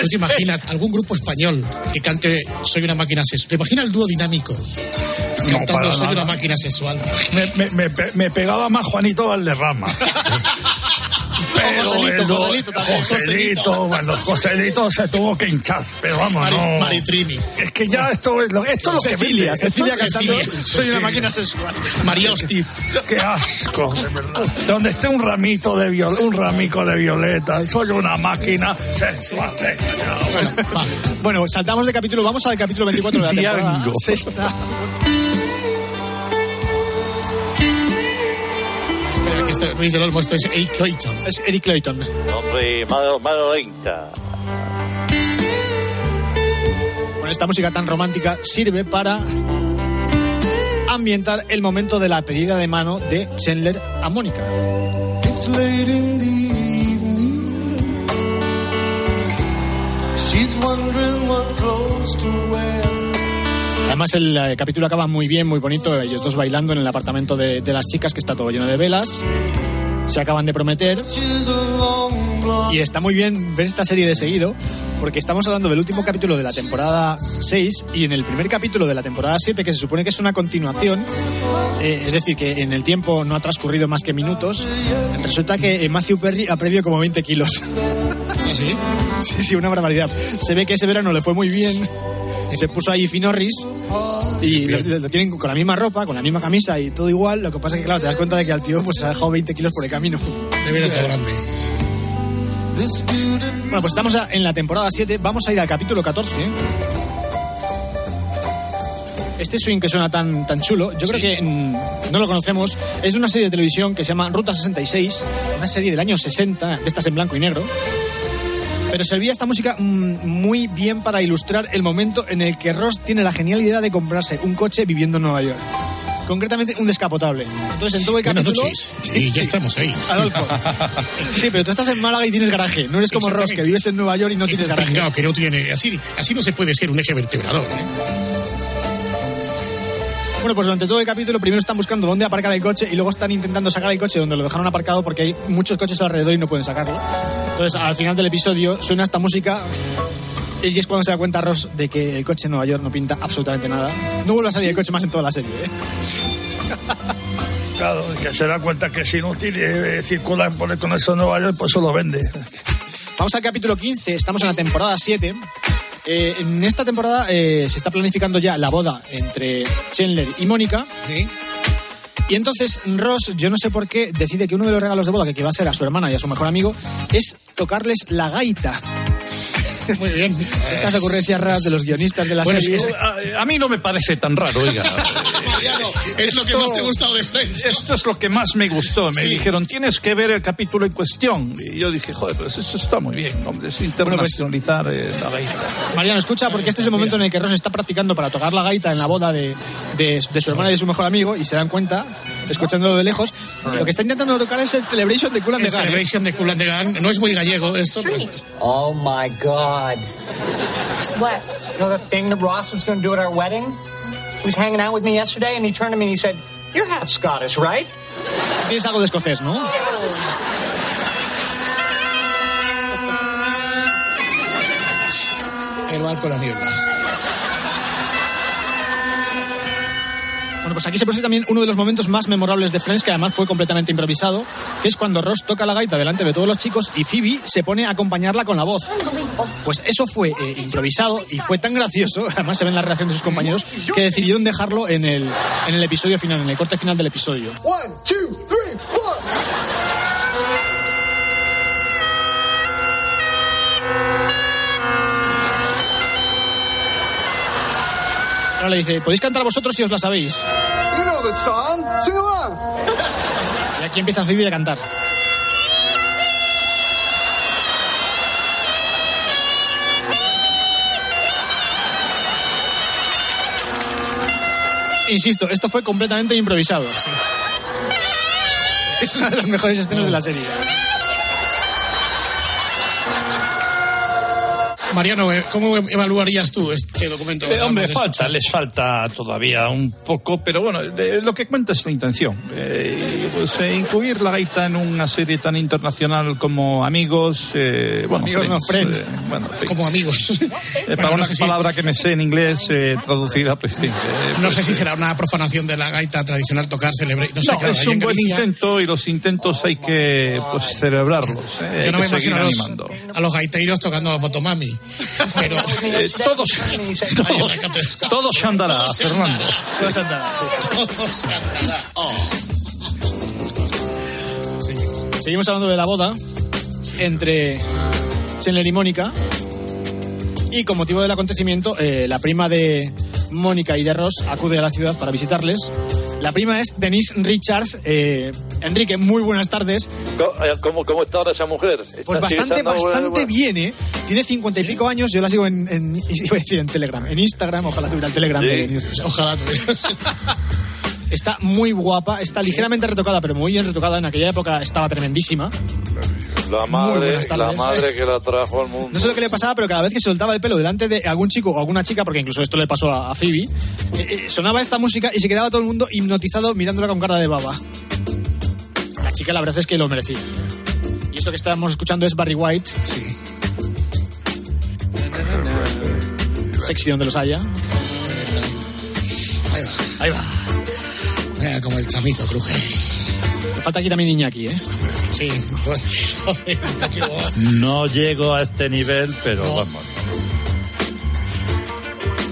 ¿Tú te imaginas algún grupo español que cante Soy una máquina sexual? ¿Te imaginas el dúo dinámico? Cantando para Soy nada. una máquina sexual. Me, me- me me pegaba más Juanito Valderrama. Pero Joselito, Joselito también, Joselito, bueno, Joselito se tuvo que hinchar, pero vamos, Mari- no. Maritrini. Es que ya esto es lo, esto es lo que Cecilia. Cecilia cantando Cecilia. Soy una máquina sexual. María Hostiz. Qué asco, de verdad. Donde esté un ramito de viol, un ramico de violeta, soy una máquina sexual. Bueno, saltamos de capítulo, vamos al capítulo 24 de la temporada Diango. sexta. Que esto- Luis del Olmo, esto es Eric Clayton. Es Eric Clayton. Hombre, malo, malo lenta. Con esta música tan romántica sirve para ambientar el momento de la pedida de mano de Chandler a Mónica. It's late in the evening. She's wondering what clothes to wear. Además el eh, capítulo acaba muy bien, muy bonito, ellos dos bailando en el apartamento de, de las chicas que está todo lleno de velas. Se acaban de prometer y está muy bien ver esta serie de seguido porque estamos hablando del último capítulo de la temporada 6 y en el primer capítulo de la temporada 7 que se supone que es una continuación, eh, es decir, que en el tiempo no ha transcurrido más que minutos, resulta que eh, Matthew Perry ha perdido como 20 kilos. ¿Ah, sí? Sí, sí, una barbaridad. Se ve que ese verano le fue muy bien. Se puso ahí finorris y lo, lo- tienen con la misma ropa, con la misma camisa y todo igual. Lo que pasa es que, claro, te das cuenta de que al tío pues, se ha dejado 20 kilos por el camino. De todo grande. Bueno, pues estamos en la temporada 7. Vamos a ir al capítulo 14. Este swing que suena tan, tan chulo, yo creo que mm, no lo conocemos. Es de una serie de televisión que se llama Ruta 66, una serie del año 60, de estas en blanco y negro. Pero servía esta música mm, muy bien para ilustrar el momento en el que Ross tiene la genial idea de comprarse un coche viviendo en Nueva York. Concretamente, un descapotable. Entonces, en todo el Buenas capítulo... noches. Y ya estamos ahí. Adolfo. Sí, pero tú estás en Málaga y tienes garaje. No eres como Ross, que vives en Nueva York y no Qué tienes garaje. que no tiene. Así, así no se puede ser un eje vertebrador. ¿eh? Bueno, pues durante todo el capítulo primero están buscando dónde aparcar el coche y luego están intentando sacar el coche donde lo dejaron aparcado porque hay muchos coches alrededor y no pueden sacarlo. Entonces, al final del episodio suena esta música Y es cuando se da cuenta Ross de que el coche en Nueva York no pinta absolutamente nada. No vuelve a salir el coche más en toda la serie, ¿eh? Claro, que se da cuenta que es inútil eh, circular por el con eso en Nueva York, pues eso lo vende. Vamos al capítulo 15, estamos en la temporada 7. Eh, en esta temporada eh, se está planificando ya la boda entre Chandler y Mónica. Y entonces Ross, yo no sé por qué, decide que uno de los regalos de boda que va a hacer a su hermana y a su mejor amigo es tocarles la gaita. Muy bien. Estas ocurrencias raras de los guionistas de la Bueno, serie. es- A, a mí no me parece tan raro, oiga. Mariano, es lo que más te ha gustado de Friends. ¿no? Esto es lo que más me gustó. Me Sí. dijeron, tienes que ver el capítulo en cuestión. Y yo dije, joder, pues eso está muy bien, hombre, es internacionalizar eh, la gaita. Mariano, escucha, porque este es el momento en el que Ross está practicando para tocar la gaita en la boda de, de- de su hermana y de su mejor amigo y se dan cuenta, escuchándolo de lejos, lo que está intentando tocar es el Celebration de Cool and El the Gang. Celebration de Cool and the Gang. No es muy gallego esto. pues- Oh my God. What? You know that thing that Ross was going to do at our wedding? He was hanging out with me yesterday and he turned to me and he said, You're half Scottish, right? Tienes algo de escocés, ¿no? El barco la niebla. Bueno, pues aquí se produce también uno de los momentos más memorables de Friends, que además fue completamente improvisado, que es cuando Ross toca la gaita delante de todos los chicos y Phoebe se pone a acompañarla con la voz. Pues eso fue eh, improvisado y fue tan gracioso, además se ve en la reacción de sus compañeros, que decidieron dejarlo en el, en el episodio final, en el corte final del episodio. One, two, Ahora le dice, ¿podéis cantar vosotros si os la sabéis? You know the song. Sing along. Y aquí empieza Phoebe a cantar. Insisto, esto fue completamente improvisado. Es una de las mejores escenas de la serie. Mariano, eh, ¿cómo evaluarías tú este documento? Eh, hombre, falta, les falta todavía un poco, pero bueno, de- lo que cuenta es la intención. Eh, pues, eh, incluir la gaita en una serie tan internacional como Amigos, eh, bueno, Amigos no, Friends. eh, bueno, en fin. Como amigos. Para no una sé si- palabra que me sé en inglés traducida, pues sí. No pues, sé si será una profanación de la gaita tradicional tocar celebrate. No sé, no, claro, es un buen Galicia- intento y los intentos hay que pues, celebrarlos. Yo no me imagino a los, a los gaiteiros tocando a Motomami. Pero. Eh, todos, todos, todos se andará, Fernando. andará. Todo se andará, sí. Todo se andará. Seguimos hablando de la boda entre Chandler y Mónica. Y con motivo del acontecimiento, eh, la prima de Mónica y de Ross acude a la ciudad para visitarles. La prima es Denise Richards. Eh, Enrique, muy buenas tardes. ¿Cómo, eh, cómo, cómo está ahora esa mujer? Pues ¿Está bastante, bastante bien, ¿eh? Tiene cincuenta y pico años, yo la sigo en, en- iba a decir en Telegram, en Instagram, ojalá tuviera el Telegram Sí. de Denise. Ojalá tuviera. Está muy guapa, está ligeramente retocada, pero muy bien retocada. En aquella época estaba tremendísima. La madre, la madre que la trajo al mundo. No sé lo que le pasaba, pero cada vez que soltaba el pelo delante de algún chico o alguna chica, porque incluso esto le pasó a, a Phoebe, eh, eh, sonaba esta música y se quedaba todo el mundo hipnotizado mirándola con cara de baba. La chica la verdad es que lo merecía. Y esto que estábamos escuchando es Barry White. Sí. Sexy donde los haya. Ahí va. Ahí va. Mira, como el chamizo cruje. Falta aquí también Iñaki, ¿eh? Sí, pues, No llego a este nivel, pero vamos.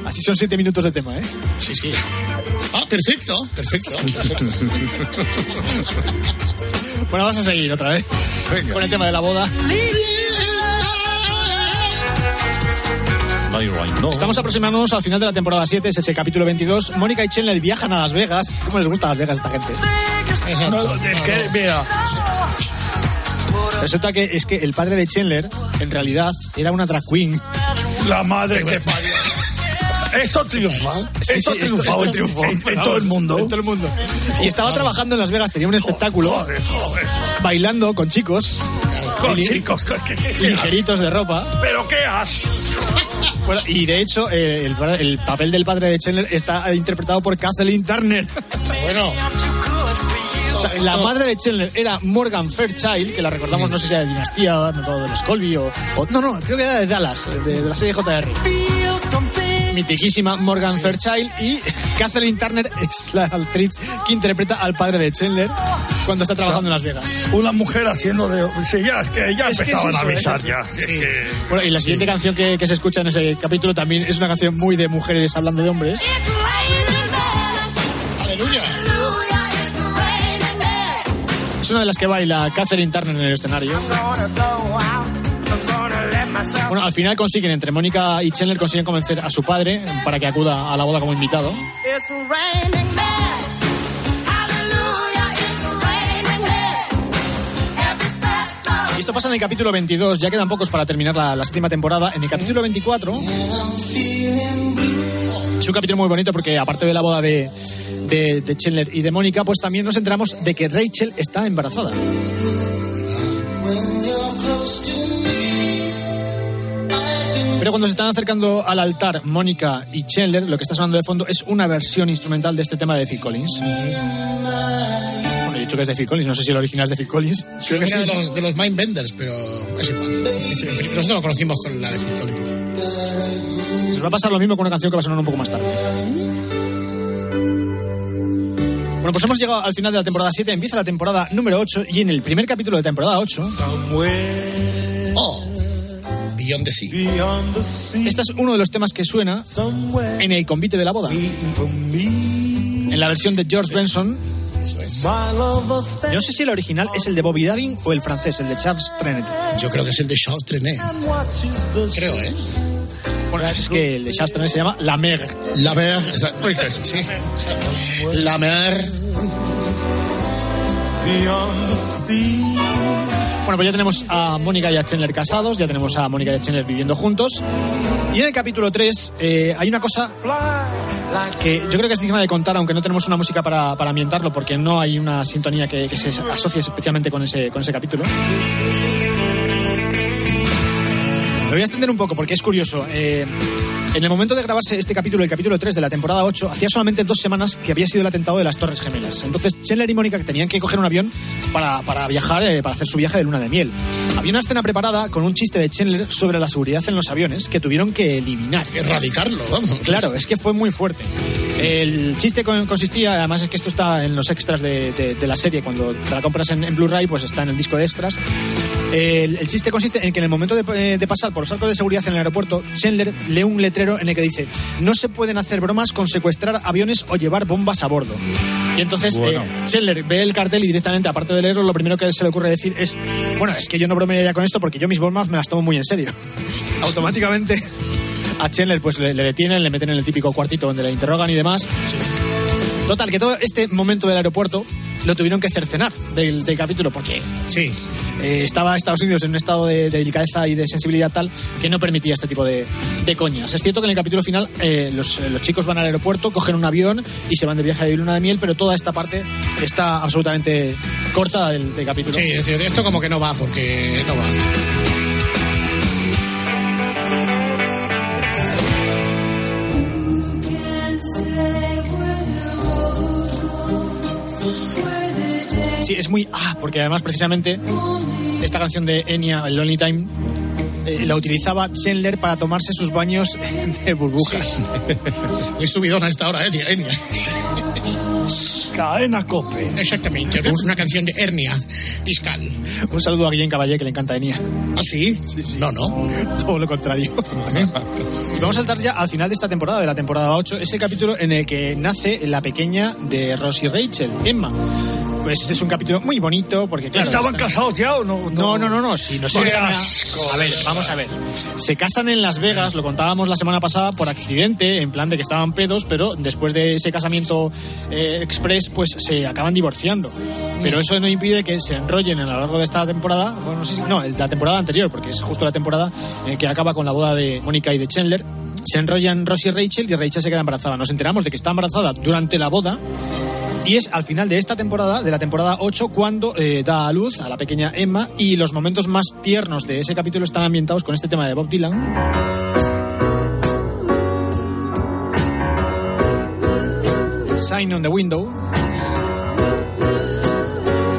Así son siete minutos de tema, ¿eh? Sí, sí. Ah, perfecto, perfecto. perfecto. Bueno, vamos a seguir otra vez con el tema de la boda. No hay right, no. Estamos aproximándonos al final de la temporada 7, es ese capítulo 22. Mónica y Chandler viajan a Las Vegas. ¿Cómo les gusta Las Vegas a esta gente? Exacto. Es que, mira, Resulta que es que el padre de Chandler, en realidad, era una drag queen. la madre que parió. Esto triunfa. Sí, esto sí, triunfa esto en- triunfó. en, en todo el mundo. En todo el mundo. Y estaba trabajando en Las Vegas, tenía un espectáculo, Joder, joder. bailando con chicos, Con Li- chicos, ¿qué, qué, qué- qué ligeritos de ropa. ¿Pero qué haces? Bueno, y de hecho, eh, el, el papel del padre de Chandler está interpretado por Kathleen Turner. Bueno, La madre de Chandler era Morgan Fairchild, que la recordamos, no sé si era de Dinastía o de los Colby o, o- No, no, creo que era de Dallas, de, de la serie JR. Mitiquísima Morgan Fairchild y Kathleen Turner es la actriz que interpreta al padre de Chandler cuando está trabajando en Las Vegas. Una mujer haciendo de. Sí, ya, es que ya Es que es empezaban a avisar ya. Es que- Bueno, y la siguiente canción que, que se escucha en ese capítulo también es una canción muy de mujeres hablando de hombres. Aleluya. Es una de las que baila Catherine Turner en el escenario. Bueno, al final consiguen, entre Mónica y Chandler, consiguen convencer a su padre para que acuda a la boda como invitado. Y esto pasa en el capítulo 22, ya quedan pocos para terminar la, la séptima temporada. En el capítulo 24 es un capítulo muy bonito porque aparte de la boda de, de, de Chandler y de Mónica, pues también nos enteramos de que Rachel está embarazada. Pero cuando se están acercando al altar Mónica y Chandler, lo que está sonando de fondo es una versión instrumental de este tema de Phil Collins. Bueno, he dicho que es de Phil Collins, no sé si el original es de Phil Collins. Creo que Era sí. de los, de los Mindbenders, pero es igual. Nosotros no lo conocimos con la de Phil Collins. Nos va a pasar lo mismo con una canción que va a sonar un poco más tarde. Bueno, pues hemos llegado al final de la temporada 7, empieza la temporada número 8 y en el primer capítulo de temporada 8, Oh, Beyond the Sea. este es uno de los temas que suena en el convite de la boda. En la versión de George Benson. Yo no sé si el original es el de Bobby Darin o el francés, el de Charles Trenet. Yo creo que es el de Charles Trenet. Creo, ¿eh? Bueno, es que el de Charles Trenet se llama La Mer. La Mer, sí. La Mer. Bueno, pues ya tenemos a Mónica y a Chandler casados, ya tenemos a Mónica y a Chandler viviendo juntos. Y en el capítulo 3 eh, hay una cosa que yo creo que es digna de contar, aunque no tenemos una música para, para ambientarlo, porque no hay una sintonía que, que se asocie especialmente con ese, con ese capítulo. Voy a extender un poco porque es curioso. Eh, en el momento de grabarse este capítulo, el capítulo 3 de la temporada 8, hacía solamente dos semanas que había sido el atentado de las Torres Gemelas. Entonces, Chandler y Mónica tenían que coger un avión para, para viajar, eh, para hacer su viaje de luna de miel. Había una escena preparada con un chiste de Chandler sobre la seguridad en los aviones que tuvieron que eliminar. Erradicarlo, vamos. Claro, es que fue muy fuerte. El chiste con- consistía, además es que esto está en los extras de, de- de la serie, cuando te la compras en, en Blu-ray, pues está en el disco de extras. El, el chiste consiste en que en el momento de, eh, de pasar por los arcos de seguridad en el aeropuerto, Chandler lee un letrero en el que dice, no se pueden hacer bromas con secuestrar aviones o llevar bombas a bordo. Y entonces Bueno. eh, Chandler ve el cartel y directamente, aparte de leerlo, lo primero que se le ocurre decir es, bueno, es que yo no bromearía con esto porque yo mis bombas me las tomo muy en serio. Automáticamente a Chandler pues le, le detienen, le meten en el típico cuartito donde le interrogan y demás. Total, que todo este momento del aeropuerto lo tuvieron que cercenar del, del capítulo porque sí. Estaba Estados Unidos en un estado de, de delicadeza y de sensibilidad tal que no permitía este tipo de, coñas. Es cierto que en el capítulo final eh, los, eh, los chicos van al aeropuerto, cogen un avión y se van de viaje de luna de miel, pero toda esta parte está absolutamente corta del, del capítulo. Sí, esto como que no va, porque no va. Sí, es muy... Ah, porque además precisamente esta canción de Enya, el Lonely Time, eh, la utilizaba Chandler para tomarse sus baños de burbujas. Muy subidón a esta hora, Enya. Enya. Cadena Cope. Exactamente, es una canción de hernia discal. Un saludo a Guillén Caballé, que le encanta Enya. ¿Ah, sí? No, no. Todo lo contrario. y vamos a saltar ya al final de esta temporada, de la temporada 8, es el capítulo en el que nace la pequeña de Rosie Rachel, Emma. Pues es un capítulo muy bonito porque, claro... ¿Estaban están- casados ya o no? No, no, no, no, sí, no sé. Qué A ver, vamos a ver. Se casan en Las Vegas, lo contábamos la semana pasada por accidente, en plan de que estaban pedos, pero después de ese casamiento eh, express, pues se acaban divorciando. Pero eso no impide que se enrollen a lo largo de esta temporada. Bueno, no sé si. No, es la temporada anterior, porque es justo la temporada eh, que acaba con la boda de Mónica y de Chandler. Se enrollan Rosie y Rachel y Rachel se queda embarazada. Nos enteramos de que está embarazada durante la boda. Y es al final de esta temporada, de la temporada 8, cuando eh, da a luz a la pequeña Emma y los momentos más tiernos de ese capítulo están ambientados con este tema de Bob Dylan. Sign on the window.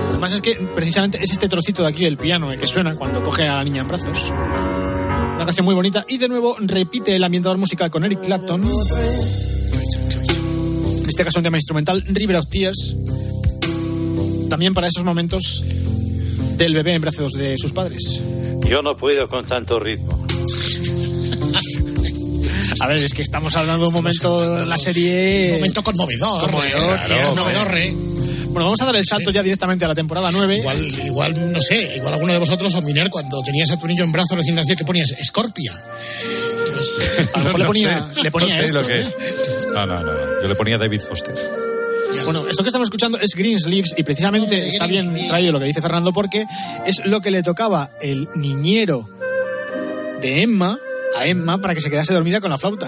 además es que precisamente es este trocito de aquí del piano el que suena cuando coge a la niña en brazos. Una canción muy bonita y de nuevo repite el ambientador musical con Eric Clapton. En este caso un tema instrumental, River of Tears. También para esos momentos del bebé en brazos de sus padres. Yo no puedo con tanto ritmo. A ver, es que estamos hablando de un momento en la serie. Un momento conmovedor. Conmovedor, eh, claro, conmovedor, eh. Bueno, vamos a dar el salto ya directamente a la temporada 9. Igual, igual, no sé, igual alguno de vosotros, o Miner, cuando tenías a tu niño en brazos recién nacido, que ponías Scorpia. Entonces, A lo mejor le ponía, le ponía no esto. lo que es. No, no, no. Yo le ponía David Foster. Bueno, esto que estamos escuchando es Greensleeves y precisamente está bien traído lo que dice Fernando porque es lo que le tocaba el niñero de Emma a Emma para que se quedase dormida con la flauta.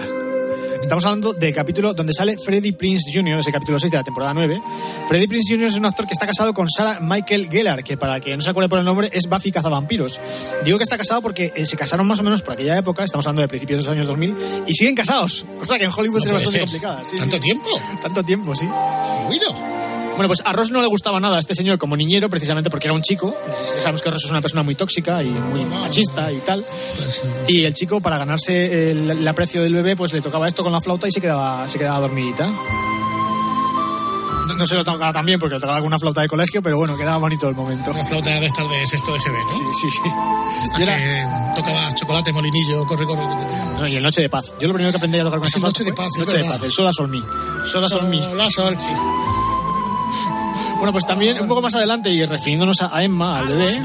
Estamos hablando del capítulo donde sale Freddie Prince Jr., ese capítulo 6 de la temporada 9. Freddie Prince Jr. es un actor que está casado con Sarah Michael Gellar, que para quien no se acuerde por el nombre es Buffy Cazavampiros. Digo que está casado porque eh, se casaron más o menos por aquella época, estamos hablando de principios de los años 2000, y siguen casados. Cosa que en Hollywood No es bastante ser. complicada. sí, ¿Tanto sí. tiempo? Tanto tiempo, sí. Bueno. Bueno, pues a Ross no le gustaba nada a este señor como niñero, precisamente porque era un chico. Sabemos que Ross es una persona muy tóxica y muy machista y tal. Y el chico, para ganarse el, el aprecio del bebé, pues le tocaba esto con la flauta y se quedaba, se quedaba dormidita. No, no se lo tocaba tan bien porque lo tocaba con una flauta de colegio, pero bueno, quedaba bonito el momento. Una flauta de estas de sexto de GB, ¿no? Sí, sí, sí. Esta Y que tocaba chocolate, molinillo, corre, corre. Que. No, y el Noche de Paz. Yo lo primero que aprendí a tocar con esa flauta Noche de Paz, Noche de. Paz, el Sol a Sol Mi. Sol a Sol Mi. Sol, sí. Bueno, pues también un poco más adelante y refiriéndonos a Emma, al bebé.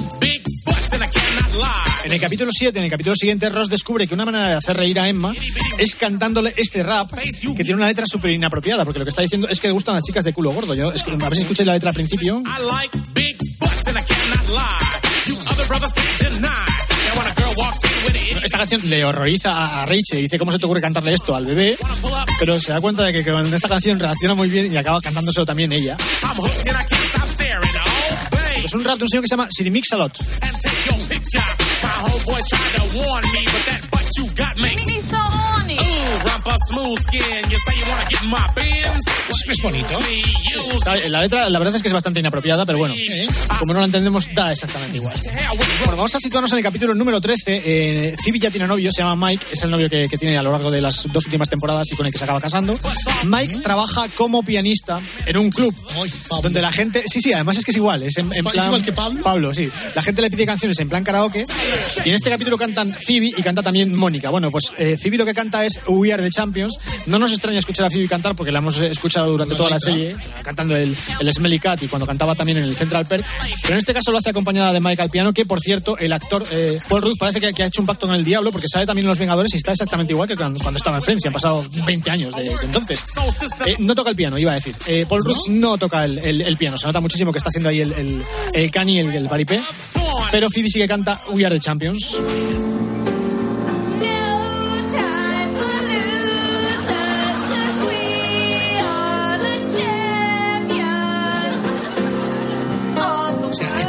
En el capítulo 7, en el capítulo siguiente, Ross descubre que una manera de hacer reír a Emma es cantándole este rap que tiene una letra súper inapropiada, porque lo que está diciendo es que le gustan las chicas de culo gordo. Yo, es que- a ver si escucháis la letra al principio. Esta canción le horroriza a- Rachel dice cómo se te ocurre cantarle esto al bebé, pero se da cuenta de que con esta canción reacciona muy bien y acaba cantándoselo también ella. Es un rap de un señor que se llama Siri Mix-a-Lot. Es, es bonito. La letra, la verdad es que es bastante inapropiada, pero bueno, como no la entendemos, da exactamente igual. Bueno, vamos a situarnos en el capítulo número 13. Eh, Phoebe ya tiene novio, se llama Mike, es el novio que, que tiene a lo largo de las dos últimas temporadas y con el que se acaba casando. Mike trabaja como pianista en un club donde la gente. Sí, sí, además es que es igual. Es en, en ¿Es plan. igual que Pablo? Pablo, sí. La gente le pide canciones en plan karaoke. Y en este capítulo cantan Phoebe y canta también Mónica. Bueno, pues eh, Phoebe lo que canta es We Are the Champions. No nos extraña escuchar a Phoebe cantar porque la hemos escuchado durante toda la serie, cantando el, el Smelly Cat y cuando cantaba también en el Central Perk. Pero en este caso lo hace acompañada de Mike al piano, que por cierto, el actor eh, Paul Rudd parece que, que ha hecho un pacto con el diablo porque sabe también en Los Vengadores y está exactamente igual que cuando, cuando estaba en Friends. Y han pasado 20 años de, de entonces. Eh, no toca el piano, iba a decir. Eh, Paul Rudd no toca el, el- el piano. Se nota muchísimo que está haciendo ahí el, el, el cani, el, el paripé. Pero Phoebe sí que canta We Are the Champions.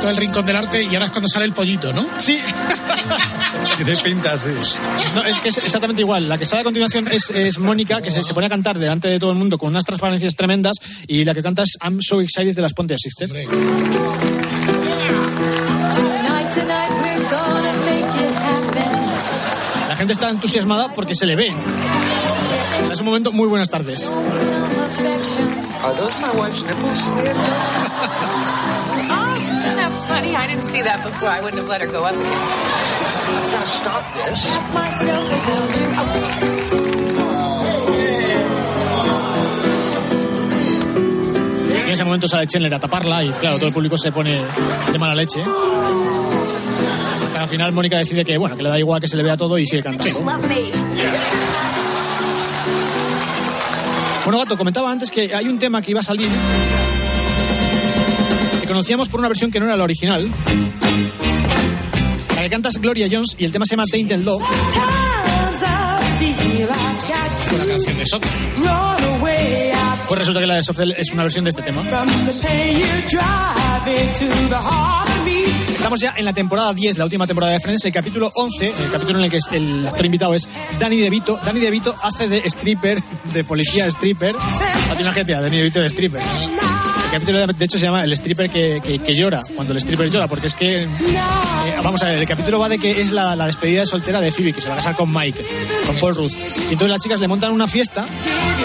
O sea, esto es el rincón del arte y ahora es cuando sale el pollito, ¿no? Sí. Tiene pinta así. No, es que es exactamente igual. La que sale a continuación es, es Mónica, que se, se pone a cantar delante de todo el mundo con unas transparencias tremendas. Y la que canta es I'm So Excited de las Ponte happen. La gente está entusiasmada porque se le ve. O sea, es un momento muy buenas tardes. Are those my wife's nipples? Funny? I didn't see that before. I wouldn't have let her go up again. I've got to stop this. Myself to. Es que en ese momento sale Chandler a taparla y claro, todo el público se pone de mala leche. Hasta que al final Mónica decide que, bueno, que le da igual que se le vea todo y sigue cantando. Bueno, Gato, comentaba antes que hay un tema que iba a salir que conocíamos por una versión que no era la original. La que canta es Gloria Jones y el tema se llama Tainted Love. Fue la canción de Sox. Pues resulta que la de Sofel es una versión de este tema. Estamos ya en la temporada 10, la última temporada de Friends, el capítulo 11, el capítulo en el que el actor invitado es Danny DeVito. Danny DeVito hace de stripper, de policía stripper. A Danny DeVito de stripper. El capítulo de hecho se llama El stripper que, que- que llora, cuando el stripper llora, porque es que, eh, vamos a ver, el capítulo va de que es la, la despedida de soltera de Phoebe, que se va a casar con Mike, con Paul Ruth. Y entonces las chicas le montan una fiesta,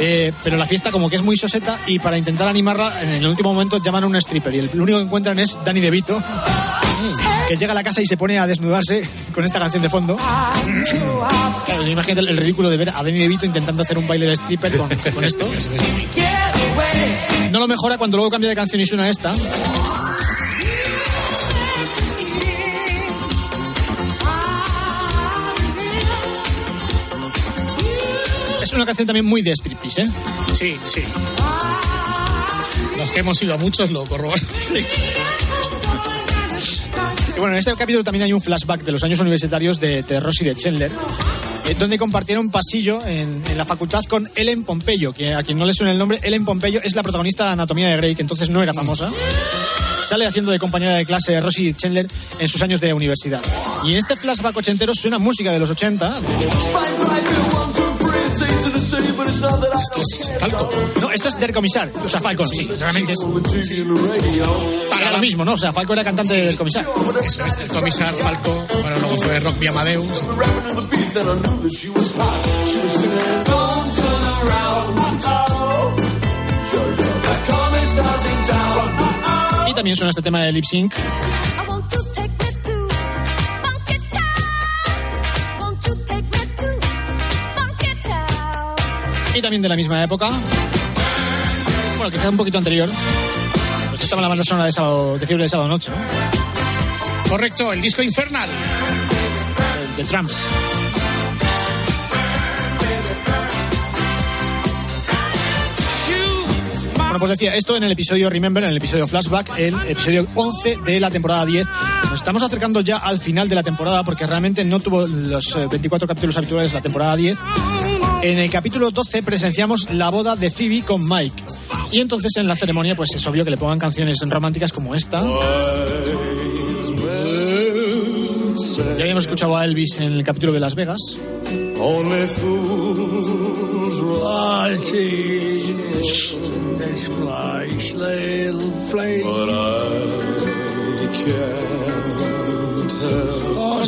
eh, pero la fiesta como que es muy soseta y para intentar animarla, en el último momento llaman a un stripper y el único que encuentran es Danny DeVito, que llega a la casa y se pone a desnudarse con esta canción de fondo. Claro, imagínate el ridículo de ver a Danny DeVito intentando hacer un baile de stripper con, con esto. No lo mejora cuando luego cambia de canción y suena esta. Es una canción también muy de striptease, ¿eh? Sí, sí. Los que hemos ido a muchos lo corroboran. Y bueno, en este capítulo también hay un flashback de los años universitarios de, de Ross y de Chandler, donde compartieron pasillo en, la facultad con Ellen Pompeyo, que a quien no le suena el nombre, Ellen Pompeyo es la protagonista de Anatomía de Grey, que entonces no era famosa. Sale haciendo de compañera de clase de Rosie Chandler en sus años de universidad. Y en este flashback ochentero suena música de los 80. Esto es Falco. No, esto es Der Comisar. O sea, Falcon, sí, realmente es. Era lo mismo, ¿no? O sea, Falco era cantante del Comisar. Eso es, el comisar Falco. Bueno, luego fue Rock Mi Amadeus. Y también suena este tema de Lip Sync. Y también de la misma época. Bueno, quizá un poquito anterior. Pues estaba la banda sonora de, sábado, de fiebre de sábado noche, ¿no? Correcto, el disco Infernal. De, de Tramps. Bueno, pues decía, esto en el episodio Remember, en el episodio Flashback, el episodio 11 de la temporada 10. Nos estamos acercando ya al final de la temporada porque realmente no tuvo los eh, 24 capítulos habituales la temporada 10. En el capítulo 12 presenciamos la boda de Phoebe con Mike. Y entonces en la ceremonia pues es obvio que le pongan canciones románticas como esta. Ya habíamos escuchado a Elvis en el capítulo de Las Vegas.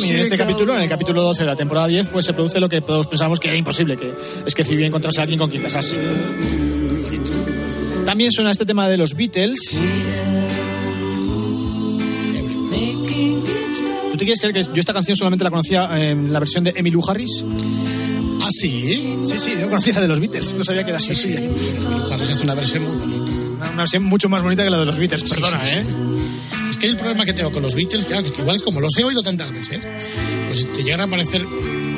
En este capítulo, en el capítulo 12 de la temporada 10, pues se produce lo que todos pensamos que era imposible, que es que Phoebe encontrase a alguien con quien casarse. También suena este tema de los Beatles. ¿Tú te quieres creer que yo esta canción solamente la conocía en la versión de Emmylou Harris? ¿Ah, sí? Sí, sí, yo conocía la de los Beatles, no sabía que era así. Sí, Harris hace una versión muy bonita. Una, una versión mucho más bonita que la de los Beatles, Sí, perdona, sí, sí. ¿eh? Es que el problema que tengo con los Beatles, claro, que igual es como los he oído tantas veces, pues te llegan a parecer,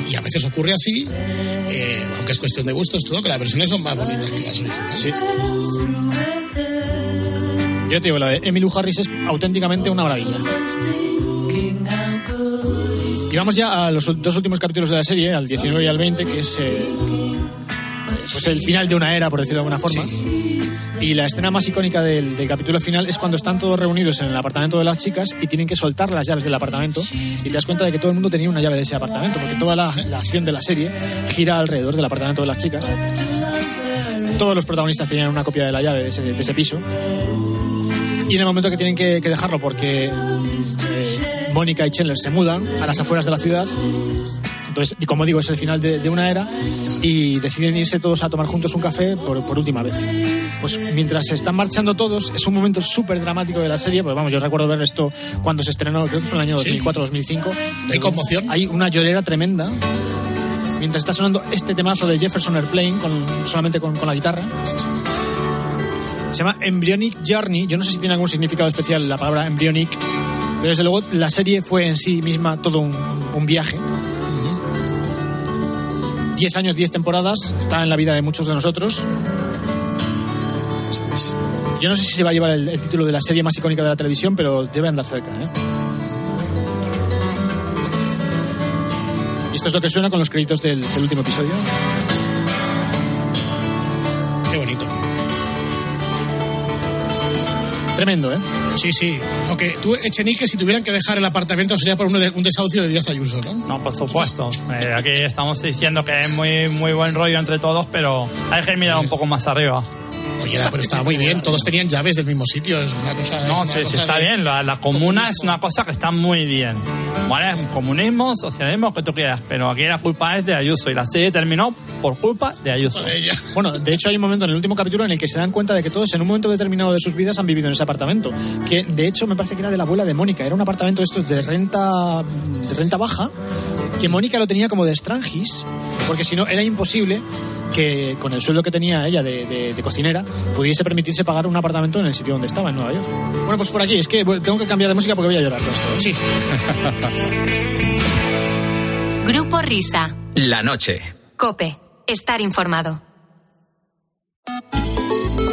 y a veces ocurre así, eh, aunque es cuestión de gustos, todo, que las versiones son más bonitas que las originales. Sí. Yo te digo, la de Emmylou Harris es auténticamente una maravilla. Y vamos ya a los dos últimos capítulos de la serie, al 19 y al 20, que es eh, pues el final de una era, por decirlo de alguna forma. Y la escena más icónica del, capítulo final es cuando están todos reunidos en el apartamento de las chicas y tienen que soltar las llaves del apartamento. Y te das cuenta de que todo el mundo tenía una llave de ese apartamento, porque toda la, acción de la serie gira alrededor del apartamento de las chicas. Todos los protagonistas tenían una copia de la llave de ese, piso. Y en el momento que tienen que, que dejarlo porque eh, Mónica y Chandler se mudan a las afueras de la ciudad, entonces, y como digo, es el final de, de una era y deciden irse todos a tomar juntos un café por, por última vez. Pues mientras se están marchando todos, es un momento súper dramático de la serie, porque vamos, yo recuerdo ver esto cuando se estrenó, creo que fue en el año Sí. 2004-2005. ¿Hay conmoción? Hay una llorera tremenda. Mientras está sonando este temazo de Jefferson Airplane, con, solamente con, con la guitarra. Se llama Embryonic Journey. Yo no sé si tiene algún significado especial la palabra embryonic, pero desde luego la serie fue en sí misma todo un, un viaje. Diez años, diez temporadas, está en la vida de muchos de nosotros. Yo no sé si se va a llevar el, título de la serie más icónica de la televisión, pero debe andar cerca. ¿eh? Y esto es lo que suena con los créditos del último episodio. Tremendo, ¿eh? Sí, sí. Aunque tú, Echenique, si tuvieran que dejar el apartamento sería por un, un desahucio de Díaz Ayuso, ¿no? No, por supuesto. Eh, aquí estamos diciendo que es muy, muy buen rollo entre todos, pero hay que mirar un poco más arriba. Oye, era- pero estaba muy bien, todos tenían llaves del mismo sitio, es una cosa... es No, una sí, sí, cosa está de- bien. La, la comuna es una cosa que está muy bien. ¿Vale? Comunismo, socialismo, lo que tú quieras. Pero aquí la culpa es de Ayuso. Y la serie terminó por culpa de Ayuso. Bueno, de hecho hay un momento en el último capítulo en el que se dan cuenta de que todos en un momento determinado de sus vidas han vivido en ese apartamento. Que de hecho me parece que era de la abuela de Mónica. Era un apartamento de estos de renta, de renta baja. Que Mónica lo tenía como de estrangis. Porque si no era imposible que con el sueldo que tenía ella de, de- de cocinera pudiese permitirse pagar un apartamento en el sitio donde estaba, en Nueva York. Bueno, pues por aquí, es que tengo que cambiar de música porque voy a llorar. Sí. Grupo Risa. La noche. Cope. Estar informado.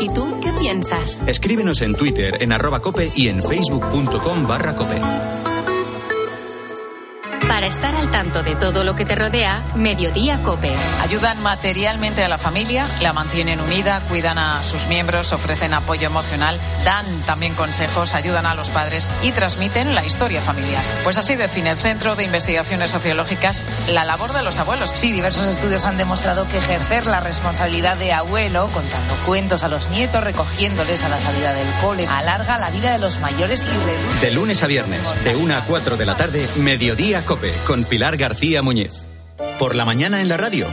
¿Y tú qué piensas? Escríbenos en Twitter, en arroba cope y en facebook.com barra cope. Tanto de todo lo que te rodea, Mediodía Cope. Ayudan materialmente a la familia, la mantienen unida, cuidan a sus miembros, ofrecen apoyo emocional, dan también consejos, ayudan a los padres y transmiten la historia familiar. Pues así define el Centro de Investigaciones Sociológicas la labor de los abuelos. Sí, diversos estudios han demostrado que ejercer la responsabilidad de abuelo, contando cuentos a los nietos, recogiéndoles a la salida del cole, alarga la vida de los mayores y reduce. De lunes a viernes, de 1 a 4 de la tarde, Mediodía Cope, con Pilar García Muñiz. Por la mañana en la radio,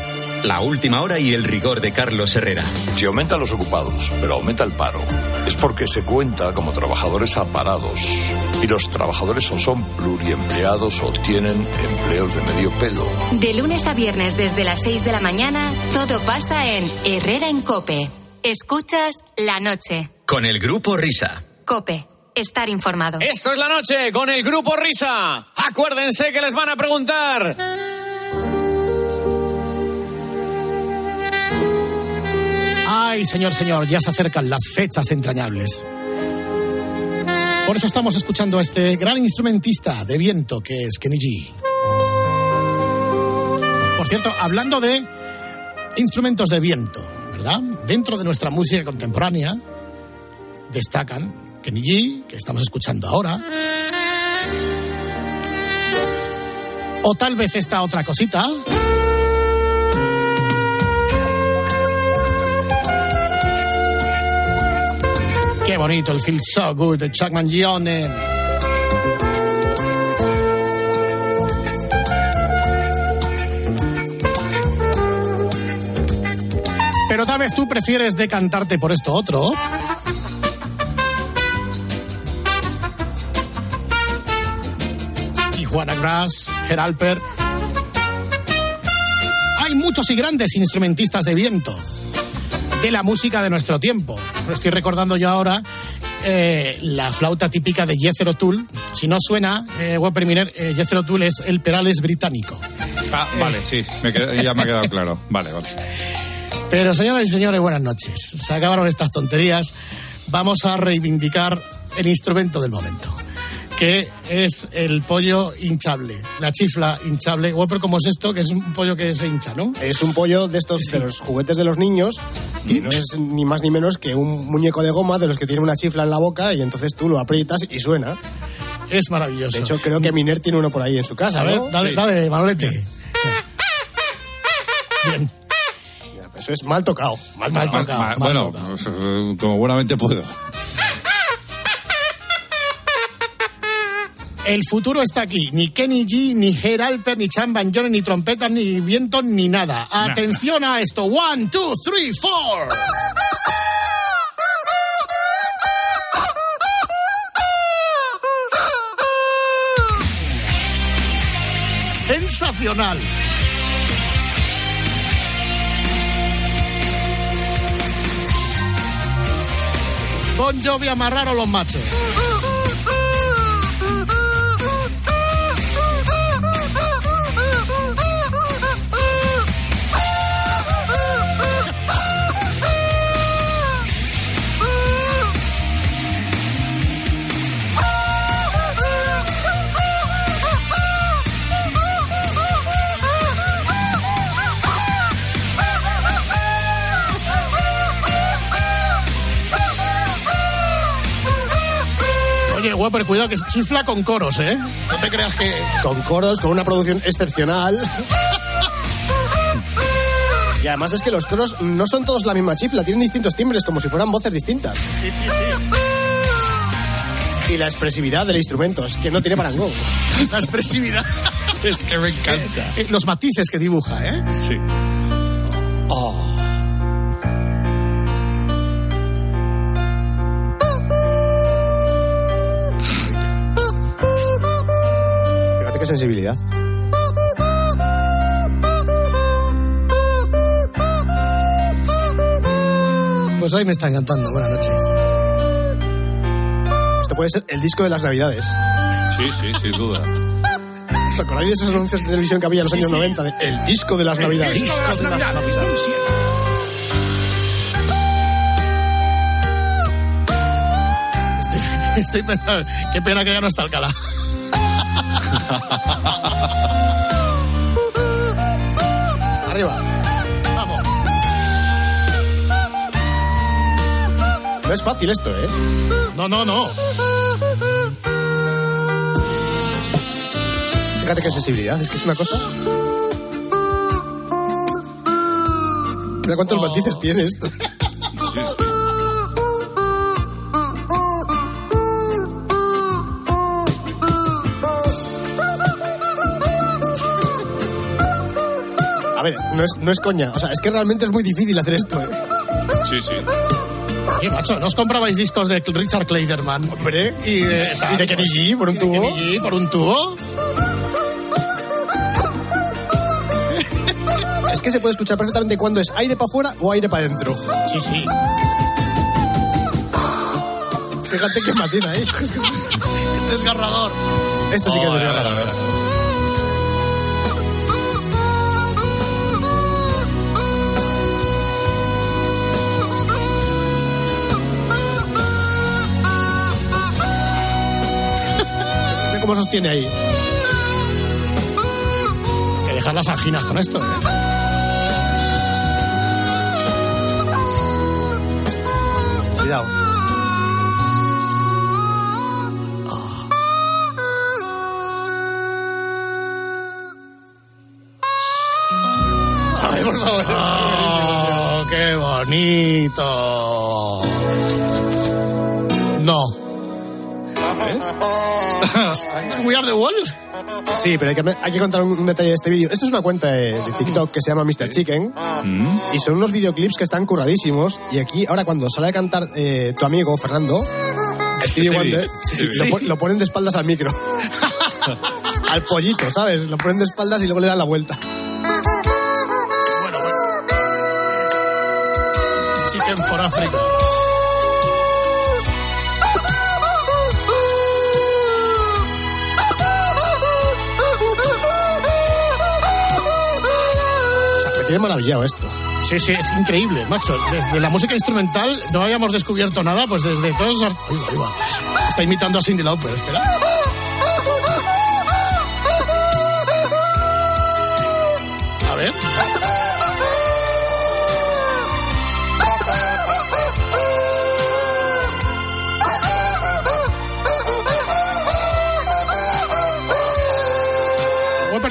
la última hora y el rigor de Carlos Herrera. Si aumentan los ocupados, pero aumenta el paro, es porque se cuenta como trabajadores aparados. Y los trabajadores o son pluriempleados o tienen empleos de medio pelo. De lunes a viernes desde las 6 de la mañana, todo pasa en Herrera en Cope. Escuchas la noche. Con el grupo Risa. Cope. Estar informado. Esto es la noche con el grupo Risa. Acuérdense que les van a preguntar. Ay, señor, señor, ya se acercan las fechas entrañables. Por eso estamos escuchando a este gran instrumentista de viento que es Kenny G. Por cierto, hablando de instrumentos de viento, ¿verdad? Dentro de nuestra música contemporánea destacan Kenny que estamos escuchando ahora, o tal vez esta otra cosita. Qué bonito el Feel So Good de Chuck Mangione. Pero tal vez tú prefieres decantarte por esto otro. Tijuana Grass, Geralper. Hay muchos y grandes instrumentistas de viento de la música de nuestro tiempo. Lo estoy recordando yo ahora eh, la flauta típica de Jethro Tull. Si no suena, eh, Whopper Miller, eh, Jethro Tull es el Perales británico. Ah, vale, sí, me ya me ha quedado claro. Vale, vale. Pero señoras y señores, buenas noches. Se acabaron estas tonterías. Vamos a reivindicar el instrumento del momento, que es el pollo hinchable, la chifla hinchable. Whopper, ¿cómo es esto? Que es un pollo que se hincha, ¿no? Es un pollo de estos, de los juguetes de los niños, que no es ni más ni menos que un muñeco de goma de los que tiene una chifla en la boca y entonces tú lo aprietas y suena. Es maravilloso. De hecho, creo que Miner tiene uno por ahí en su casa, A ver, ¿no? dale, Sí. dale, Manolete. Bien. Eso es mal tocado. Mal, Mal tocado. tocado. Ma- mal bueno, tocado. pues, eh, como buenamente puedo. El futuro está aquí. Ni Kenny G, ni Geralper, ni Chan Van Jones, ni trompetas, ni viento, ni nada. Atención a esto. One, two, three, four. Sensacional. Bon Jovi amarraron los machos. Whopper, cuidado que chifla con coros, ¿eh? No te creas que... Con coros, con una producción excepcional. Y además es que los coros no son todos la misma chifla, tienen distintos timbres, como si fueran voces distintas. Sí, sí, sí. Y la expresividad del instrumento, es que no tiene parangón. La expresividad. Es que me encanta. Eh, Los matices que dibuja, ¿eh? Sí. Sensibilidad. Pues hoy me está encantando. Buenas noches. Esto puede ser el disco de las navidades. Sí, sí, sin duda. ¿Os acordáis de esos anuncios de televisión que había en los Sí, años sí. 90? de el disco de las navidades. disco de las Navidades. Estoy, estoy pensando, qué pena que ya no está Alcalá. Arriba. Vamos. No es fácil esto, ¿eh? No, no, no. Fíjate qué sensibilidad, es que es una cosa. Mira cuántos Oh. matices tiene esto. No es, no es coña. O sea, es que realmente es muy difícil hacer esto, ¿eh? Sí, sí. Oye, macho, ¿no os comprabais discos de Richard Kleiderman? Hombre, Y de, y de Kenny G por un y de tubo. Kenny G por un tubo. Es que se puede escuchar perfectamente cuando es aire para afuera o aire para adentro. Sí, sí. Fíjate qué matiz ahí. Desgarrador. Esto sí que es desgarrador. Cómo sostiene ahí. Que dejar las anginas con esto, ¿eh? Cuidado. Ay, por favor. Oh, qué bonito. No. ¿We are the wall? Sí, pero hay que, hay que contar un, un detalle de este vídeo. Esto es una cuenta de, de TikTok que se llama Mr. Chicken y son unos videoclips que están curradísimos. Y aquí, ahora cuando sale a cantar eh, tu amigo Fernando, Stevie Stevie. Wonder, sí, sí, Stevie. Lo, pon- lo ponen de espaldas al micro. al pollito, ¿sabes? Lo ponen de espaldas y luego le dan la vuelta. Chicken for Africa. Tiene maravillado esto. Sí, sí, es increíble, macho. Desde la música instrumental no habíamos descubierto nada, pues desde todos va, ahí va. Está imitando a Cindy Lauper, espera. A ver.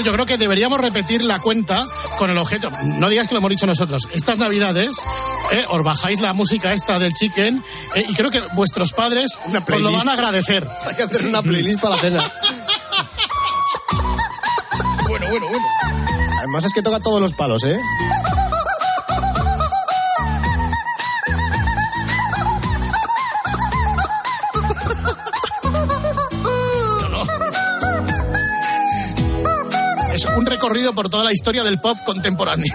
Yo creo que deberíamos repetir la cuenta con el objeto. No digas que lo hemos dicho nosotros. Estas navidades eh, os bajáis la música esta del chicken eh, y creo que vuestros padres os lo van a agradecer. Hay que hacer una playlist para la cena. Bueno, bueno, bueno. Además es que toca todos los palos, ¿eh? Recorrido por toda la historia del pop contemporáneo.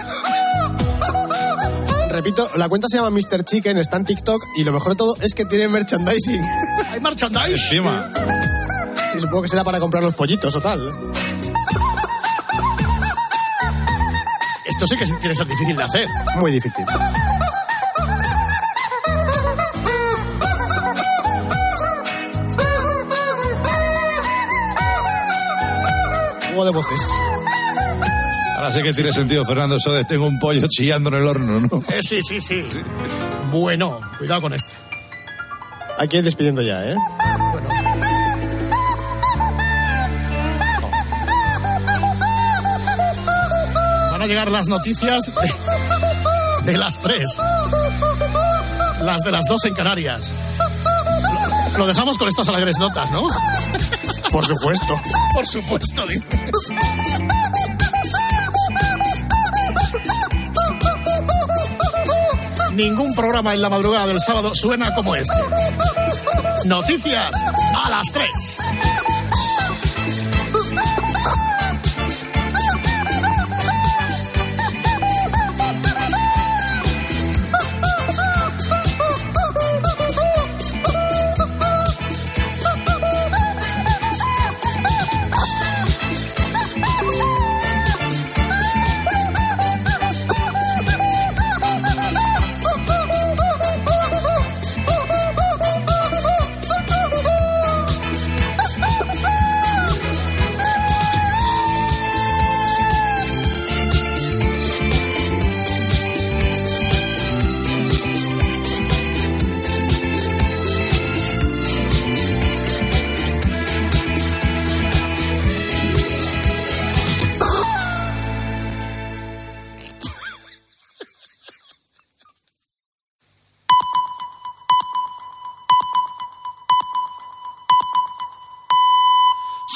Repito, la cuenta se llama Mr. Chicken, está en TikTok y lo mejor de todo es que tiene merchandising. ¿Hay merchandise? Encima. Sí, supongo que será para comprar los pollitos o tal. Esto sí que tiene que ser difícil de hacer. Muy difícil. Sé que tiene sentido, Fernando, eso de tengo un pollo chillando en el horno, ¿no? Eh, sí, sí, sí, Bueno, cuidado con este. Hay que ir despidiendo ya, ¿eh? Bueno. Van a llegar las noticias de, de las tres. Las de las dos en Canarias. Lo, lo dejamos con estas alegres notas, ¿no? Por supuesto. Por supuesto, dice. Ningún programa en la madrugada del sábado suena como este. Noticias a las 3.